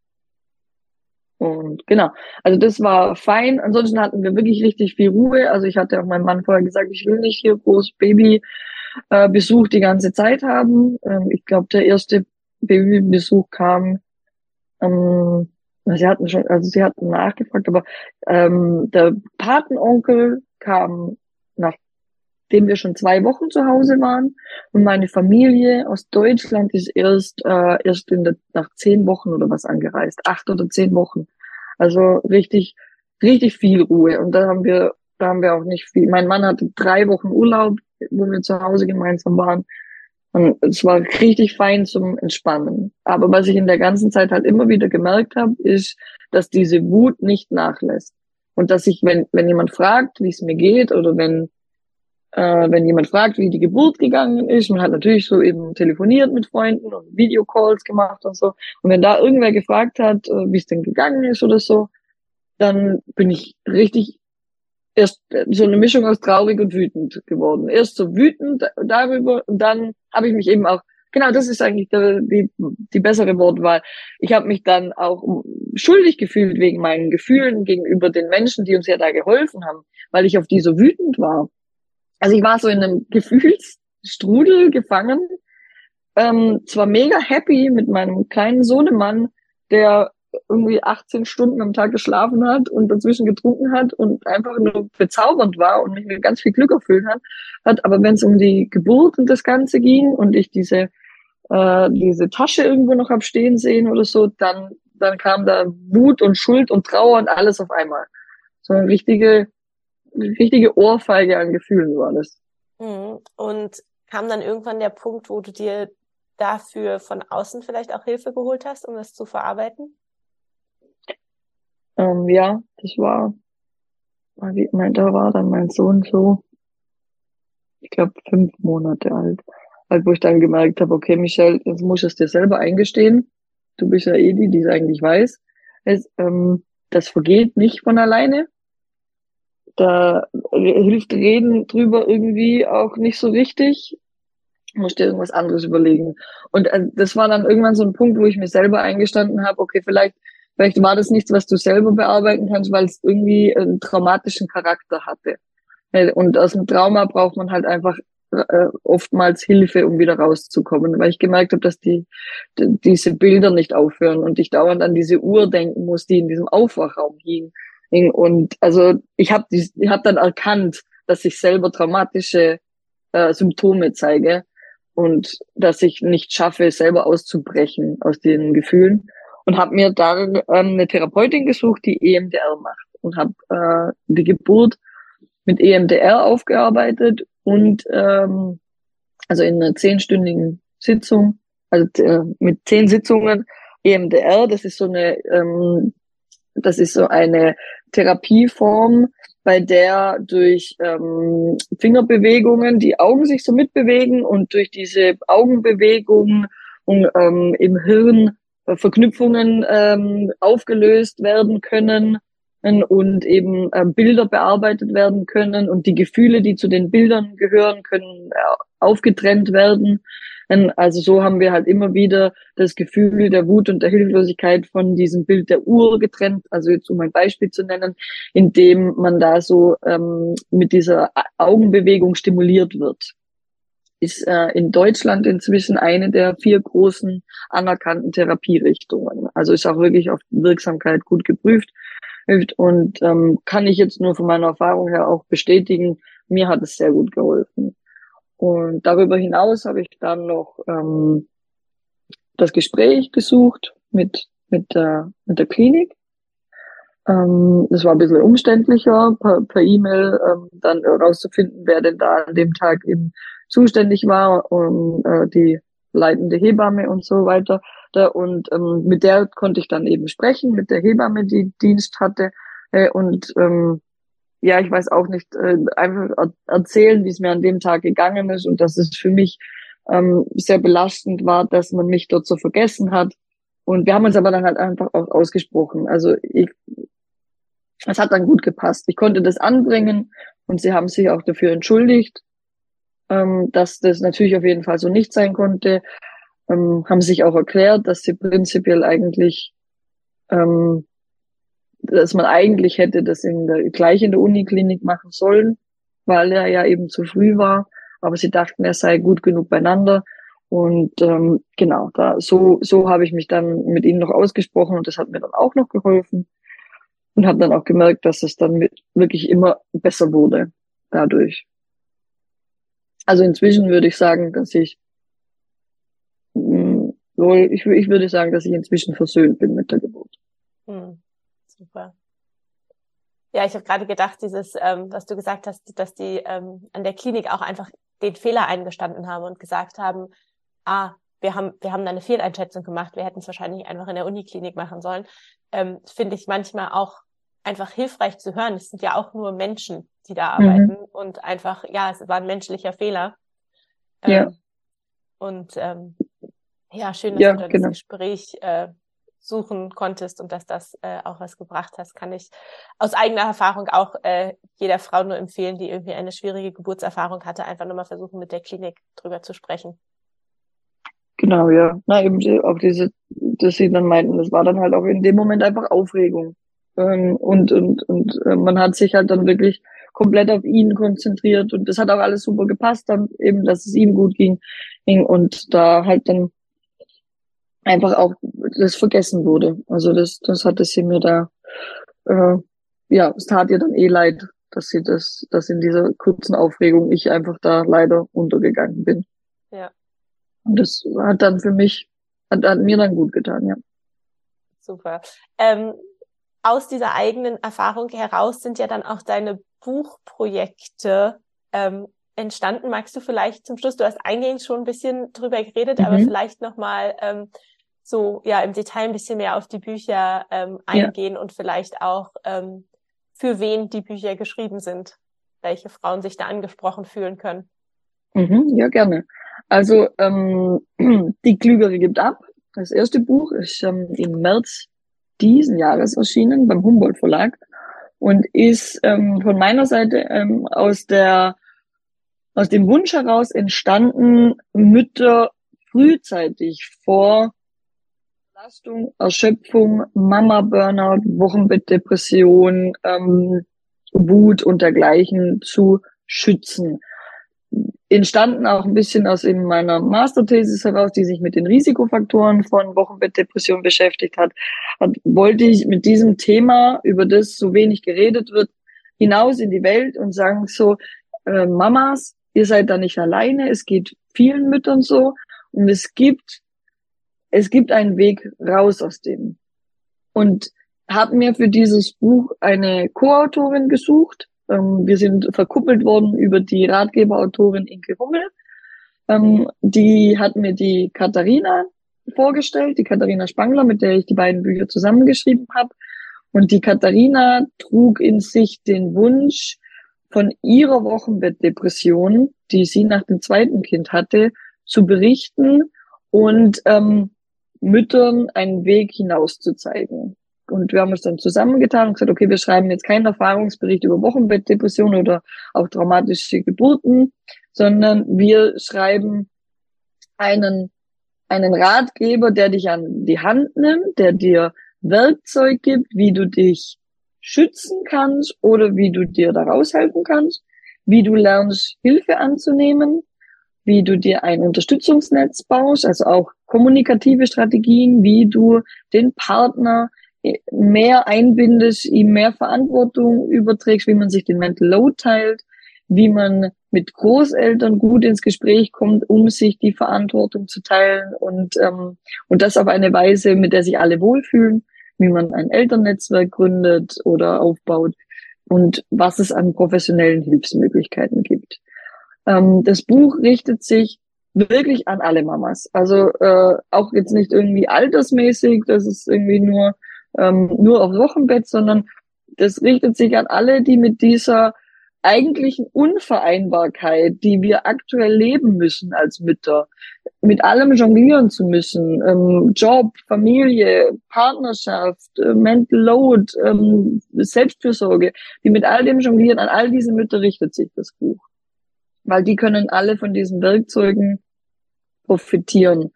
Und genau, also das war fein. Ansonsten hatten wir wirklich richtig viel Ruhe. Also ich hatte auch meinem Mann vorher gesagt, ich will nicht hier groß Babybesuch äh, die ganze Zeit haben. Ähm, ich glaube, der erste Babybesuch kam ähm, Sie hatten schon, also sie hatten nachgefragt, aber ähm, der Patenonkel kam, nachdem wir schon zwei Wochen zu Hause waren. Und meine Familie aus Deutschland ist erst, äh, erst in der, nach zehn Wochen oder was angereist. Acht oder zehn Wochen. Also richtig, richtig viel Ruhe. Und da haben wir, da haben wir auch nicht viel. Mein Mann hatte drei Wochen Urlaub, wo wir zu Hause gemeinsam waren. Und es war richtig fein zum Entspannen. Aber was ich in der ganzen Zeit halt immer wieder gemerkt habe, ist, dass diese Wut nicht nachlässt. Und dass ich, wenn, wenn jemand fragt, wie es mir geht, oder wenn, äh, wenn jemand fragt, wie die Geburt gegangen ist, man hat natürlich so eben telefoniert mit Freunden und Videocalls gemacht und so. Und wenn da irgendwer gefragt hat, äh, wie es denn gegangen ist oder so, dann bin ich richtig erst so eine Mischung aus traurig und wütend geworden. Erst so wütend darüber und dann habe ich mich eben auch, genau, das ist eigentlich der, die, die bessere Wortwahl. Ich habe mich dann auch schuldig gefühlt wegen meinen Gefühlen gegenüber den Menschen, die uns ja da geholfen haben, weil ich auf die so wütend war. Also ich war so in einem Gefühlsstrudel gefangen, ähm, zwar mega happy mit meinem kleinen Sohnemann, der irgendwie 18 Stunden am Tag geschlafen hat und dazwischen getrunken hat und einfach nur bezaubernd war und mich mit ganz viel Glück erfüllt hat. hat. Aber wenn es um die Geburt und das Ganze ging und ich diese, äh, diese Tasche irgendwo noch hab stehen sehen oder so, dann, dann kam da Wut und Schuld und Trauer und alles auf einmal. So eine richtige, richtige Ohrfeige an Gefühlen war das. Mhm. Und kam dann irgendwann der Punkt, wo du dir dafür von außen vielleicht auch Hilfe geholt hast, um das zu verarbeiten? Ähm, ja, das war, mein, da war dann mein Sohn so, ich glaube, fünf Monate alt. Halt, wo ich dann gemerkt habe, okay, Michelle, jetzt musst du es dir selber eingestehen. Du bist ja eh die, die es eigentlich weiß. Es, ähm, das vergeht nicht von alleine. Da hilft Reden drüber irgendwie auch nicht so richtig. Musst dir irgendwas anderes überlegen. Und äh, das war dann irgendwann so ein Punkt, wo ich mir selber eingestanden habe, okay, vielleicht Vielleicht war das nichts, was du selber bearbeiten kannst, weil es irgendwie einen traumatischen Charakter hatte. Und aus dem Trauma braucht man halt einfach äh, oftmals Hilfe, um wieder rauszukommen, weil ich gemerkt habe, dass die, die diese Bilder nicht aufhören und ich dauernd an diese Uhr denken muss, die in diesem Aufwachraum hing. Und also ich habe ich hab dann erkannt, dass ich selber traumatische äh, Symptome zeige und dass ich nicht schaffe, selber auszubrechen aus den Gefühlen. Und habe mir dann ähm, eine Therapeutin gesucht, die EMDR macht. Und habe äh, die Geburt mit EMDR aufgearbeitet und ähm, also in einer zehnstündigen Sitzung, also äh, mit zehn Sitzungen EMDR, das ist so eine ähm, Das ist so eine Therapieform, bei der durch ähm, Fingerbewegungen die Augen sich so mitbewegen und durch diese Augenbewegungen ähm, im Hirn äh, Verknüpfungen ähm, aufgelöst werden können und eben äh, Bilder bearbeitet werden können und die Gefühle, die zu den Bildern gehören, können äh, aufgetrennt werden. Also so haben wir halt immer wieder das Gefühl der Wut und der Hilflosigkeit von diesem Bild der Uhr getrennt. Also jetzt um ein Beispiel zu nennen, indem man da so ähm, mit dieser Augenbewegung stimuliert wird ist äh, in Deutschland inzwischen eine der vier großen anerkannten Therapierichtungen. Also ist auch wirklich auf Wirksamkeit gut geprüft und ähm, kann ich jetzt nur von meiner Erfahrung her auch bestätigen, mir hat es sehr gut geholfen. Und darüber hinaus habe ich dann noch ähm, das Gespräch gesucht mit, mit, der, mit der Klinik. Ähm, das war ein bisschen umständlicher, per, per E-Mail ähm, dann herauszufinden, wer denn da an dem Tag eben zuständig war und äh, die leitende Hebamme und so weiter. Da, und ähm, mit der konnte ich dann eben sprechen, mit der Hebamme, die Dienst hatte. Äh, und ähm, ja, ich weiß auch nicht, äh, einfach er erzählen, wie es mir an dem Tag gegangen ist und dass es für mich ähm, sehr belastend war, dass man mich dort so vergessen hat. Und wir haben uns aber dann halt einfach auch ausgesprochen. Also ich, es hat dann gut gepasst. Ich konnte das anbringen und sie haben sich auch dafür entschuldigt ähm, dass das natürlich auf jeden Fall so nicht sein konnte. Ähm, haben sich auch erklärt, dass sie prinzipiell eigentlich, ähm, dass man eigentlich hätte das in der, gleich in der Uniklinik machen sollen, weil er ja eben zu früh war. Aber sie dachten, er sei gut genug beieinander. Und ähm, genau, da so so habe ich mich dann mit ihnen noch ausgesprochen und das hat mir dann auch noch geholfen und habe dann auch gemerkt, dass es dann mit, wirklich immer besser wurde dadurch. Also inzwischen würde ich sagen, dass ich mh, mm, ich, ich würde sagen, dass ich inzwischen versöhnt bin mit der Geburt. Hm, super. Ja, ich habe gerade gedacht, dieses, ähm, was du gesagt hast, dass die ähm, an der Klinik auch einfach den Fehler eingestanden haben und gesagt haben, ah, wir haben, wir haben da eine Fehleinschätzung gemacht, wir hätten es wahrscheinlich einfach in der Uniklinik machen sollen, ähm, finde ich manchmal auch einfach hilfreich zu hören. Es sind ja auch nur Menschen, die da mhm. arbeiten mhm. und einfach, ja, es war ein menschlicher Fehler. Ja. Ähm, und ähm, ja, schön, dass ja, du genau. das Gespräch äh, suchen konntest und dass das äh, auch was gebracht hast, kann ich aus eigener Erfahrung auch äh, jeder Frau nur empfehlen, die irgendwie eine schwierige Geburtserfahrung hatte, einfach nur mal versuchen, mit der Klinik drüber zu sprechen. Genau, ja. Na, eben auch diese, dass sie dann meinten, das war dann halt auch in dem Moment einfach Aufregung. Ähm, und und, und äh, man hat sich halt dann wirklich komplett auf ihn konzentriert und das hat auch alles super gepasst, dann eben, dass es ihm gut ging und da halt dann einfach auch das vergessen wurde. Also das, das hatte sie mir da, äh, ja, es tat ihr dann eh leid, dass sie das, dass in dieser kurzen Aufregung ich einfach da leider untergegangen bin. Ja. Und das hat dann für mich, hat, hat mir dann gut getan, ja. Super. Ähm, aus dieser eigenen Erfahrung heraus sind ja dann auch deine Buchprojekte ähm, entstanden. Magst du vielleicht zum Schluss, du hast eingehend schon ein bisschen drüber geredet, mhm. aber vielleicht nochmal ähm, so ja im Detail ein bisschen mehr auf die Bücher ähm, eingehen ja. und vielleicht auch ähm, für wen die Bücher geschrieben sind, welche Frauen sich da angesprochen fühlen können. Mhm, ja, gerne. Also ähm, die Klügere gibt ab. Das erste Buch ist ähm, im März diesen Jahres erschienen beim Humboldt Verlag und ist ähm, von meiner Seite ähm, aus der aus dem Wunsch heraus entstanden, Mütter frühzeitig vor Belastung, Erschöpfung, Mama-Burnout, Wochenbettdepression, ähm, Wut und dergleichen zu schützen. Entstanden auch ein bisschen aus eben meiner Masterthesis heraus, die sich mit den Risikofaktoren von Wochenbettdepression beschäftigt hat, hat, wollte ich mit diesem Thema, über das so wenig geredet wird, hinaus in die Welt und sagen so, äh, Mamas, ihr seid da nicht alleine, es geht vielen Müttern so. Und es gibt, es gibt einen Weg raus aus dem. Und habe mir für dieses Buch eine Co-Autorin gesucht, ähm, wir sind verkuppelt worden über die Ratgeberautorin Inke Hummel. Ähm, die hat mir die Katharina vorgestellt, die Katharina Spangler, mit der ich die beiden Bücher zusammengeschrieben habe. Und die Katharina trug in sich den Wunsch, von ihrer Wochenbettdepression, die sie nach dem zweiten Kind hatte, zu berichten und ähm, Müttern einen Weg hinaus zu zeigen. Und wir haben uns dann zusammengetan und gesagt, okay, wir schreiben jetzt keinen Erfahrungsbericht über Wochenbettdepression oder auch traumatische Geburten, sondern wir schreiben einen, einen Ratgeber, der dich an die Hand nimmt, der dir Werkzeug gibt, wie du dich schützen kannst oder wie du dir daraus helfen kannst, wie du lernst, Hilfe anzunehmen, wie du dir ein Unterstützungsnetz baust, also auch kommunikative Strategien, wie du den Partner mehr einbindest, ihm mehr Verantwortung überträgst, wie man sich den Mental Load teilt, wie man mit Großeltern gut ins Gespräch kommt, um sich die Verantwortung zu teilen und, ähm, und das auf eine Weise, mit der sich alle wohlfühlen wie man ein Elternnetzwerk gründet oder aufbaut und was es an professionellen Hilfsmöglichkeiten gibt. Ähm, das Buch richtet sich wirklich an alle Mamas. Also äh, auch jetzt nicht irgendwie altersmäßig, das ist irgendwie nur, ähm, nur auf Wochenbett, sondern das richtet sich an alle, die mit dieser eigentlichen Unvereinbarkeit, die wir aktuell leben müssen als Mütter, mit allem jonglieren zu müssen, ähm, Job, Familie, Partnerschaft, äh, Mental Load, ähm, Selbstfürsorge, die mit all dem jonglieren, an all diese Mütter richtet sich das Buch. Weil die können alle von diesen Werkzeugen profitieren,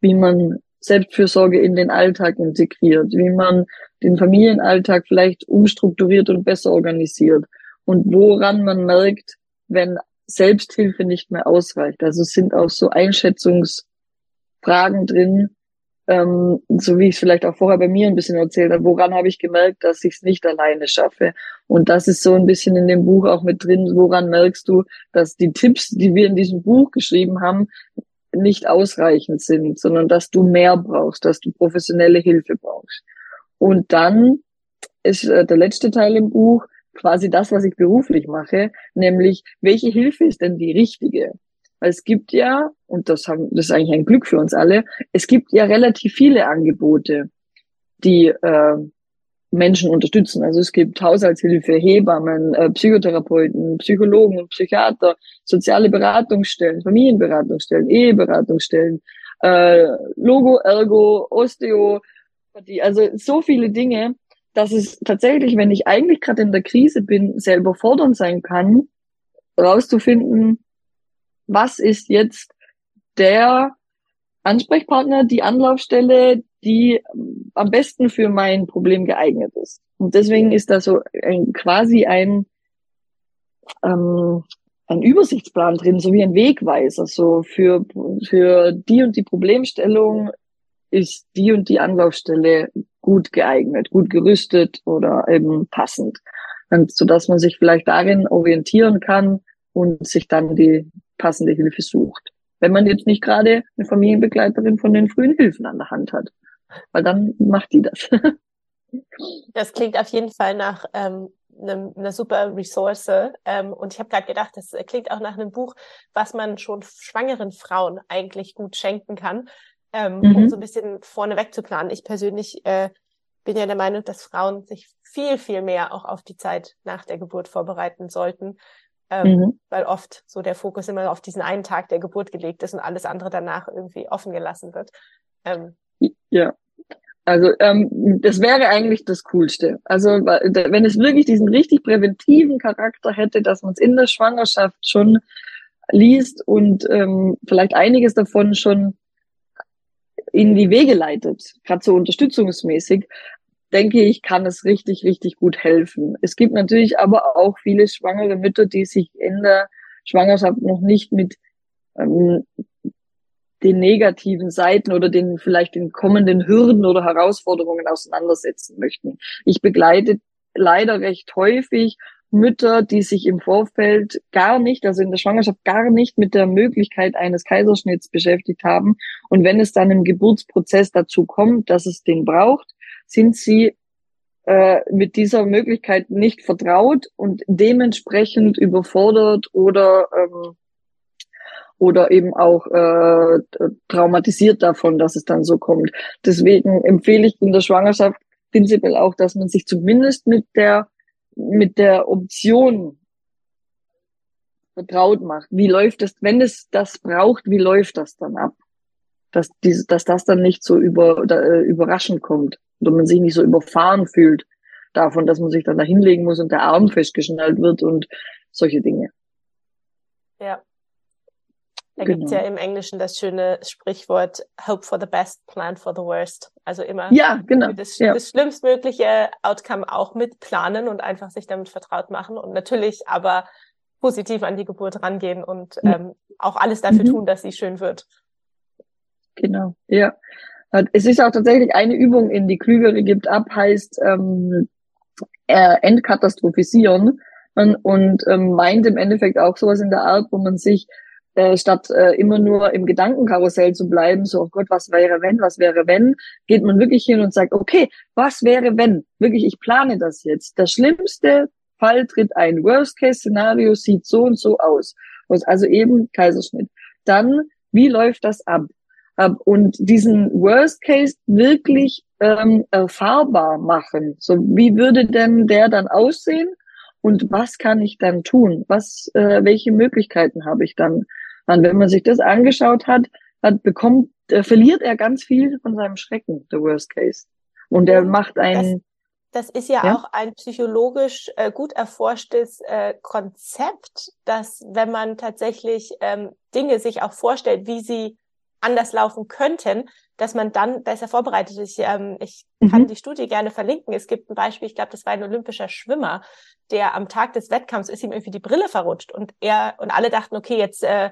wie man Selbstfürsorge in den Alltag integriert, wie man den Familienalltag vielleicht umstrukturiert und besser organisiert und woran man merkt, wenn Selbsthilfe nicht mehr ausreicht. Also es sind auch so Einschätzungsfragen drin, ähm, so wie ich es vielleicht auch vorher bei mir ein bisschen erzählt habe, woran habe ich gemerkt, dass ich es nicht alleine schaffe. Und das ist so ein bisschen in dem Buch auch mit drin, woran merkst du, dass die Tipps, die wir in diesem Buch geschrieben haben, nicht ausreichend sind, sondern dass du mehr brauchst, dass du professionelle Hilfe brauchst. Und dann ist äh, der letzte Teil im Buch, quasi das, was ich beruflich mache, nämlich welche Hilfe ist denn die richtige? Weil es gibt ja, und das, haben, das ist eigentlich ein Glück für uns alle, es gibt ja relativ viele Angebote, die äh, Menschen unterstützen. Also es gibt Haushaltshilfe, Hebammen, äh, Psychotherapeuten, Psychologen und Psychiater, soziale Beratungsstellen, Familienberatungsstellen, Eheberatungsstellen, äh, Logo, Ergo, Osteo, also so viele Dinge, dass es tatsächlich, wenn ich eigentlich gerade in der Krise bin, sehr überfordernd sein kann, rauszufinden, was ist jetzt der Ansprechpartner, die Anlaufstelle, die am besten für mein Problem geeignet ist. Und deswegen ist da so ein, quasi ein, ähm, ein Übersichtsplan drin, so wie ein Wegweiser. So für, für die und die Problemstellung ist die und die Anlaufstelle gut geeignet, gut gerüstet oder eben passend. Und so dass man sich vielleicht darin orientieren kann und sich dann die passende Hilfe sucht. Wenn man jetzt nicht gerade eine Familienbegleiterin von den frühen Hilfen an der Hand hat. Weil dann macht die das. das klingt auf jeden Fall nach ähm, eine, eine super Ressource. Ähm, und ich habe gerade gedacht, das klingt auch nach einem Buch, was man schon schwangeren Frauen eigentlich gut schenken kann, ähm, mhm. um so ein bisschen vorneweg zu planen. Ich persönlich äh, bin ja der Meinung, dass Frauen sich viel, viel mehr auch auf die Zeit nach der Geburt vorbereiten sollten, ähm, mhm. weil oft so der Fokus immer auf diesen einen Tag der Geburt gelegt ist und alles andere danach irgendwie offen gelassen wird. Ähm, ja. Also ähm, das wäre eigentlich das Coolste. Also wenn es wirklich diesen richtig präventiven Charakter hätte, dass man es in der Schwangerschaft schon liest und ähm, vielleicht einiges davon schon in die Wege leitet, gerade so unterstützungsmäßig, denke ich, kann es richtig, richtig gut helfen. Es gibt natürlich aber auch viele schwangere Mütter, die sich in der Schwangerschaft noch nicht mit ähm, den negativen Seiten oder den vielleicht den kommenden Hürden oder Herausforderungen auseinandersetzen möchten. Ich begleite leider recht häufig Mütter, die sich im Vorfeld gar nicht, also in der Schwangerschaft gar nicht mit der Möglichkeit eines Kaiserschnitts beschäftigt haben. Und wenn es dann im Geburtsprozess dazu kommt, dass es den braucht, sind sie äh, mit dieser Möglichkeit nicht vertraut und dementsprechend überfordert oder ähm, oder eben auch äh, traumatisiert davon, dass es dann so kommt. Deswegen empfehle ich in der Schwangerschaft prinzipiell auch, dass man sich zumindest mit der, mit der Option vertraut macht. Wie läuft es, wenn es das braucht, wie läuft das dann ab? Dass, diese, dass das dann nicht so über, da, äh, überraschend kommt oder man sich nicht so überfahren fühlt davon, dass man sich dann da hinlegen muss und der Arm festgeschnallt wird und solche Dinge. Ja. Da genau. gibt's ja im Englischen das schöne Sprichwort Hope for the best, plan for the worst. Also immer ja, genau. das, ja. das schlimmstmögliche Outcome auch mit planen und einfach sich damit vertraut machen und natürlich aber positiv an die Geburt rangehen und ähm, auch alles dafür mhm. tun, dass sie schön wird. Genau, ja. Es ist auch tatsächlich eine Übung in die Klügere gibt ab, heißt ähm, äh, entkatastrophisieren und, und ähm, meint im Endeffekt auch sowas in der Art, wo man sich äh, statt äh, immer nur im Gedankenkarussell zu bleiben, so, oh Gott, was wäre wenn, was wäre wenn, geht man wirklich hin und sagt, okay, was wäre wenn? Wirklich, ich plane das jetzt. Der schlimmste Fall tritt ein. Worst-Case-Szenario sieht so und so aus. Also eben Kaiserschnitt. Dann, wie läuft das ab? Und diesen Worst Case wirklich ähm, erfahrbar machen. So, wie würde denn der dann aussehen? Und was kann ich dann tun? Was, äh, welche Möglichkeiten habe ich dann? Und wenn man sich das angeschaut hat, hat bekommt, äh, verliert er ganz viel von seinem Schrecken, der Worst Case. Und er macht einen, das ist ja, ja, auch ein psychologisch äh, gut erforschtes äh, Konzept, dass wenn man tatsächlich ähm, Dinge sich auch vorstellt, wie sie anders laufen könnten, dass man dann besser vorbereitet ist. Ich, ähm, ich mhm. kann die Studie gerne verlinken. Es gibt ein Beispiel, ich glaube, das war ein olympischer Schwimmer, der am Tag des Wettkampfs ist ihm irgendwie die Brille verrutscht und er und alle dachten, okay, jetzt äh,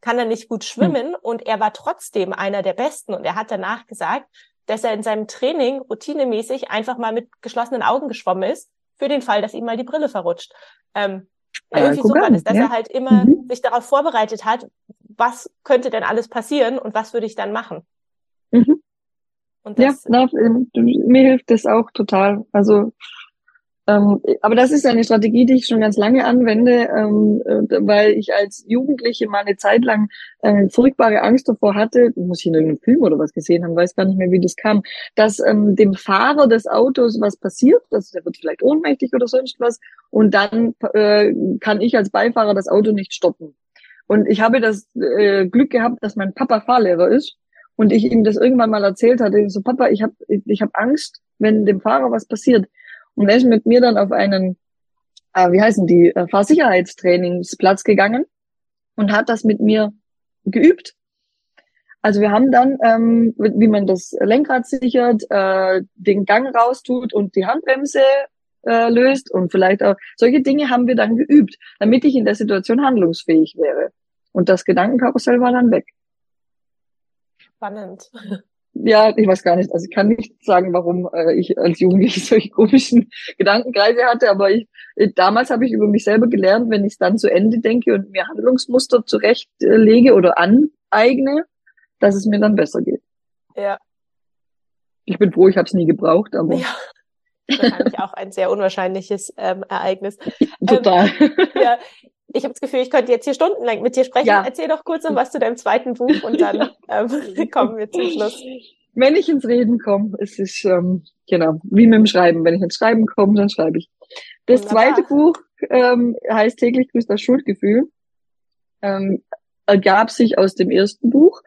kann er nicht gut schwimmen mhm. und er war trotzdem einer der Besten und er hat danach gesagt, dass er in seinem Training routinemäßig einfach mal mit geschlossenen Augen geschwommen ist, für den Fall, dass ihm mal die Brille verrutscht. Ähm, irgendwie so war das, dass ja. er halt immer mhm. sich darauf vorbereitet hat, was könnte denn alles passieren und was würde ich dann machen. Mhm. ja, na, ähm, mir hilft das auch total. Also ähm, aber das ist eine Strategie, die ich schon ganz lange anwende, ähm, äh, weil ich als Jugendliche mal eine Zeit lang äh, furchtbare Angst davor hatte, muss ich in irgendeinem Film oder was gesehen haben, weiß gar nicht mehr, wie das kam, dass ähm, dem Fahrer des Autos was passiert, dass der wird vielleicht ohnmächtig oder sonst was und dann äh, kann ich als Beifahrer das Auto nicht stoppen. Und ich habe das äh, Glück gehabt, dass mein Papa Fahrlehrer ist und ich ihm das irgendwann mal erzählt hatte. So, Papa, ich habe ich hab Angst, wenn dem Fahrer was passiert und er ist mit mir dann auf einen, äh, wie heißen die, äh, Fahrsicherheitstrainingsplatz gegangen und hat das mit mir geübt. Also wir haben dann, ähm, wie man das Lenkrad sichert, äh, den Gang raustut und die Handbremse äh, löst und vielleicht auch solche Dinge haben wir dann geübt, damit ich in der Situation handlungsfähig wäre. Und das Gedankenkarussell war dann weg. Spannend ja, ich weiß gar nicht, also ich kann nicht sagen, warum äh, ich als Jugendliche solche komischen Gedankenkreise hatte, aber ich, damals habe ich über mich selber gelernt, wenn ich es dann zu Ende denke und mir Handlungsmuster zurechtlege oder aneigne, dass es mir dann besser geht. Ja. Ich bin froh, ich habe es nie gebraucht, aber. Ja. Wahrscheinlich auch ein sehr unwahrscheinliches ähm, Ereignis. Total. Ähm, ja, ich habe das Gefühl, ich könnte jetzt hier stundenlang mit dir sprechen. Ja. Erzähl doch kurz noch was zu deinem zweiten Buch und dann ähm, kommen wir zum Schluss. Wenn ich ins Reden komme, es ist ähm, genau wie mit dem Schreiben. Wenn ich ins Schreiben komme, dann schreibe ich. Das Wunderbar. zweite Buch ähm, heißt täglich grüßt das Schuldgefühl. Ähm, ergab sich aus dem ersten Buch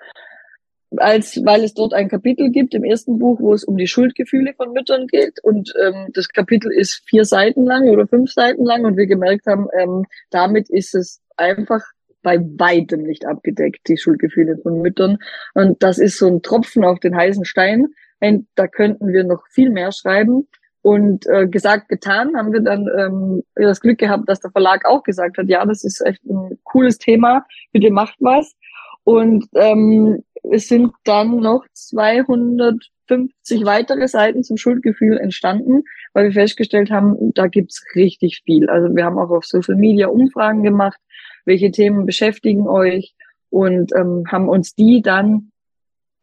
als weil es dort ein Kapitel gibt im ersten Buch, wo es um die Schuldgefühle von Müttern geht. Und ähm, das Kapitel ist vier Seiten lang oder fünf Seiten lang und wir gemerkt haben, ähm, damit ist es einfach bei weitem nicht abgedeckt, die Schuldgefühle von Müttern. Und das ist so ein Tropfen auf den heißen Stein. Und da könnten wir noch viel mehr schreiben. Und äh, gesagt, getan, haben wir dann ähm, das Glück gehabt, dass der Verlag auch gesagt hat, ja, das ist echt ein cooles Thema, bitte macht was. Und ähm, es sind dann noch 250 weitere Seiten zum Schuldgefühl entstanden, weil wir festgestellt haben, da gibt's richtig viel. Also wir haben auch auf Social Media Umfragen gemacht, welche Themen beschäftigen euch und ähm, haben uns die dann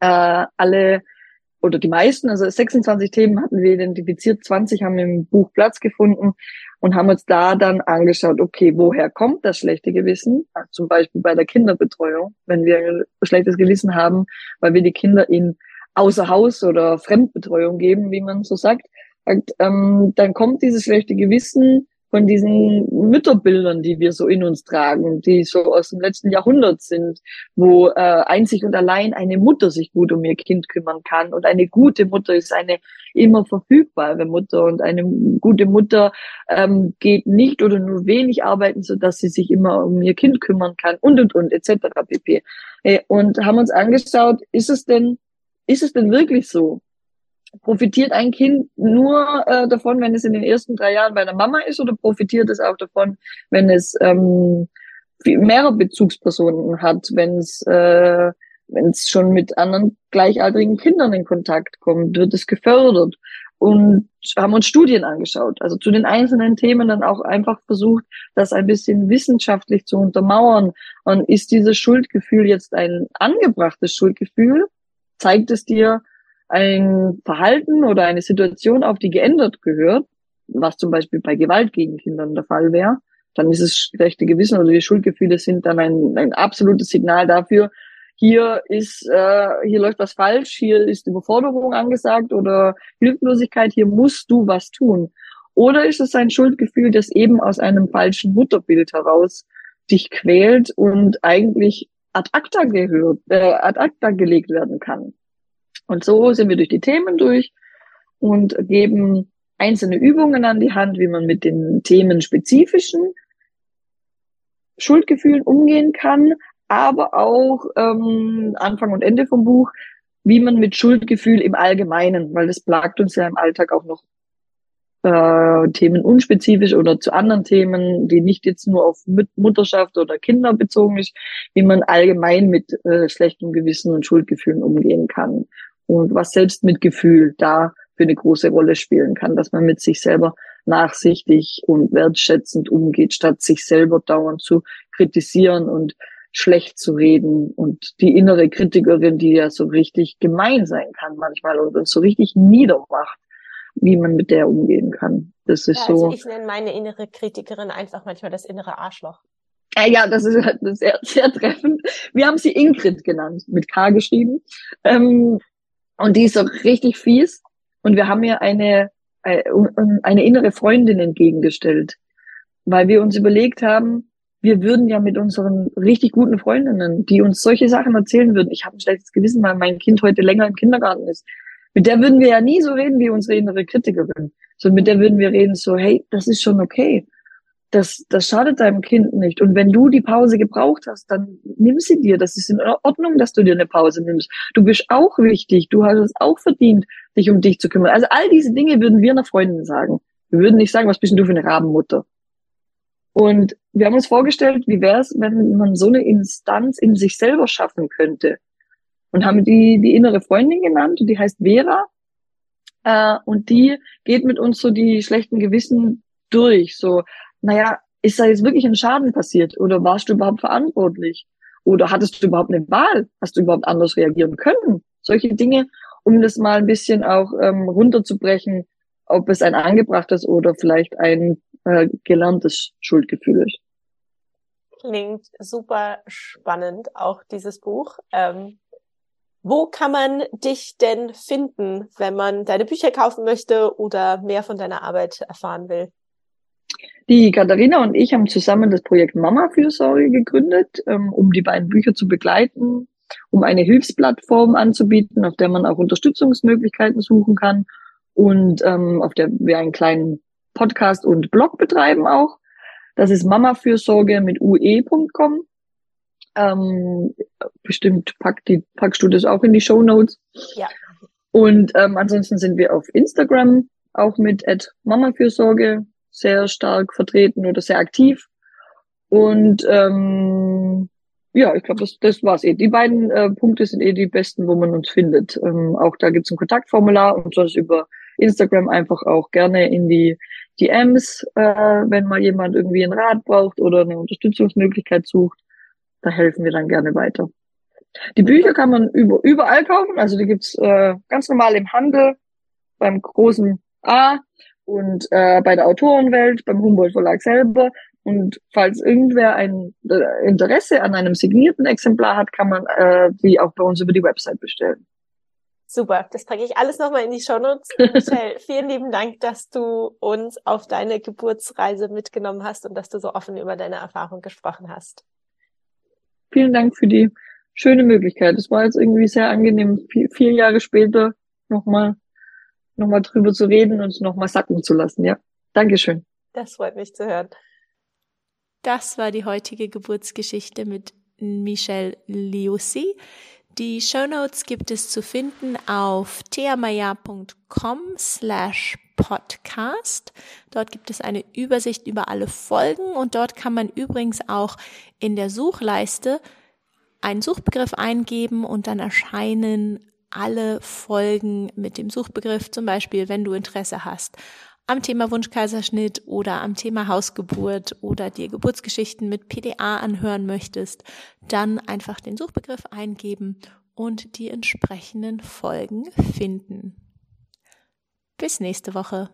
äh, alle oder die meisten, also 26 Themen hatten wir identifiziert, 20 haben im Buch Platz gefunden und haben uns da dann angeschaut, okay, woher kommt das schlechte Gewissen? Also zum Beispiel bei der Kinderbetreuung, wenn wir ein schlechtes Gewissen haben, weil wir die Kinder in außer Haus oder Fremdbetreuung geben, wie man so sagt, ähm, dann kommt dieses schlechte Gewissen von diesen Mütterbildern, die wir so in uns tragen, die so aus dem letzten Jahrhundert sind, wo äh, einzig und allein eine Mutter sich gut um ihr Kind kümmern kann. Und eine gute Mutter ist eine immer verfügbare Mutter. Und eine gute Mutter ähm, geht nicht oder nur wenig arbeiten, so dass sie sich immer um ihr Kind kümmern kann und und und etc. pp. Äh, und haben uns angeschaut, ist es denn, ist es denn wirklich so? Profitiert ein Kind nur äh, davon, wenn es in den ersten drei Jahren bei der Mama ist oder profitiert es auch davon, wenn es ähm, mehrere Bezugspersonen hat, wenn es äh, wenn es schon mit anderen gleichaltrigen Kindern in Kontakt kommt, wird es gefördert und haben uns Studien angeschaut, also zu den einzelnen Themen dann auch einfach versucht, das ein bisschen wissenschaftlich zu untermauern. Und ist dieses Schuldgefühl jetzt ein angebrachtes Schuldgefühl? Zeigt es dir, ein Verhalten oder eine Situation auf, die geändert gehört, was zum Beispiel bei Gewalt gegen Kindern der Fall wäre, dann ist es schlechte Gewissen oder die Schuldgefühle sind dann ein, ein absolutes Signal dafür, hier ist, äh, hier läuft was falsch, hier ist Überforderung angesagt oder Hilflosigkeit, hier musst du was tun. Oder ist es ein Schuldgefühl, das eben aus einem falschen Mutterbild heraus dich quält und eigentlich ad acta gehört, äh, ad acta gelegt werden kann? Und so sind wir durch die Themen durch und geben einzelne Übungen an die Hand, wie man mit den themenspezifischen Schuldgefühlen umgehen kann, aber auch ähm, Anfang und Ende vom Buch, wie man mit Schuldgefühl im Allgemeinen, weil das plagt uns ja im Alltag auch noch äh, Themen unspezifisch oder zu anderen Themen, die nicht jetzt nur auf Mutterschaft oder Kinder bezogen ist, wie man allgemein mit äh, schlechtem Gewissen und Schuldgefühlen umgehen kann und was Selbstmitgefühl da für eine große Rolle spielen kann, dass man mit sich selber nachsichtig und wertschätzend umgeht, statt sich selber dauernd zu kritisieren und schlecht zu reden und die innere Kritikerin, die ja so richtig gemein sein kann manchmal oder so richtig niedermacht, wie man mit der umgehen kann. Das ist ja, also so. Ich nenne meine innere Kritikerin einfach manchmal das innere Arschloch. Ja, das ist halt sehr, sehr treffend. Wir haben sie Ingrid genannt, mit K geschrieben. Ähm, und die ist auch richtig fies. Und wir haben ihr eine, äh, eine innere Freundin entgegengestellt, weil wir uns überlegt haben, wir würden ja mit unseren richtig guten Freundinnen, die uns solche Sachen erzählen würden, ich habe ein schlechtes Gewissen, weil mein Kind heute länger im Kindergarten ist. Mit der würden wir ja nie so reden wie unsere innere Kritikerin. So mit der würden wir reden so, hey, das ist schon okay das, das schadet deinem Kind nicht. Und wenn du die Pause gebraucht hast, dann nimm sie dir. Das ist in Ordnung, dass du dir eine Pause nimmst. Du bist auch wichtig. Du hast es auch verdient, dich um dich zu kümmern. Also all diese Dinge würden wir einer Freundin sagen. Wir würden nicht sagen, was bist denn du für eine Rabenmutter? Und wir haben uns vorgestellt, wie wäre es, wenn man so eine Instanz in sich selber schaffen könnte. Und haben die, die innere Freundin genannt, die heißt Vera. Äh, und die geht mit uns so die schlechten Gewissen durch. So, naja, ist da jetzt wirklich ein Schaden passiert oder warst du überhaupt verantwortlich? Oder hattest du überhaupt eine Wahl? Hast du überhaupt anders reagieren können? Solche Dinge, um das mal ein bisschen auch ähm, runterzubrechen, ob es ein angebrachtes oder vielleicht ein äh, gelerntes Schuldgefühl ist. Klingt super spannend, auch dieses Buch. Ähm, wo kann man dich denn finden, wenn man deine Bücher kaufen möchte oder mehr von deiner Arbeit erfahren will? Die Katharina und ich haben zusammen das Projekt Mama Fürsorge gegründet, ähm, um die beiden Bücher zu begleiten, um eine Hilfsplattform anzubieten, auf der man auch Unterstützungsmöglichkeiten suchen kann und ähm, auf der wir einen kleinen Podcast und Blog betreiben auch. Das ist mamafürsorge mit ue.com. Ähm, bestimmt packt die, packst du das auch in die Show Notes. Ja. Und ähm, ansonsten sind wir auf Instagram auch mit mamafürsorge sehr stark vertreten oder sehr aktiv. Und ähm, ja, ich glaube, das, das war's eh. Die beiden äh, Punkte sind eh die besten, wo man uns findet. Ähm, auch da gibt's ein Kontaktformular und sonst über Instagram einfach auch gerne in die DMs, äh, wenn mal jemand irgendwie einen Rat braucht oder eine Unterstützungsmöglichkeit sucht. Da helfen wir dann gerne weiter. Die Bücher kann man über, überall kaufen. Also die gibt's äh, ganz normal im Handel, beim großen A und äh, bei der Autorenwelt, beim Humboldt Verlag selber. Und falls irgendwer ein äh, Interesse an einem signierten Exemplar hat, kann man äh, die auch bei uns über die Website bestellen. Super, das packe ich alles nochmal in die Shownotes. Michelle, vielen lieben Dank, dass du uns auf deine Geburtsreise mitgenommen hast und dass du so offen über deine Erfahrung gesprochen hast. Vielen Dank für die schöne Möglichkeit. Es war jetzt irgendwie sehr angenehm, vier, vier Jahre später nochmal noch mal drüber zu reden und nochmal sacken zu lassen. Ja, Dankeschön. Das freut mich zu hören. Das war die heutige Geburtsgeschichte mit Michelle Liussi. Die Show Notes gibt es zu finden auf theamaya.com slash podcast. Dort gibt es eine Übersicht über alle Folgen und dort kann man übrigens auch in der Suchleiste einen Suchbegriff eingeben und dann erscheinen alle Folgen mit dem Suchbegriff, zum Beispiel, wenn du Interesse hast am Thema Wunschkaiserschnitt oder am Thema Hausgeburt oder dir Geburtsgeschichten mit PDA anhören möchtest, dann einfach den Suchbegriff eingeben und die entsprechenden Folgen finden. Bis nächste Woche.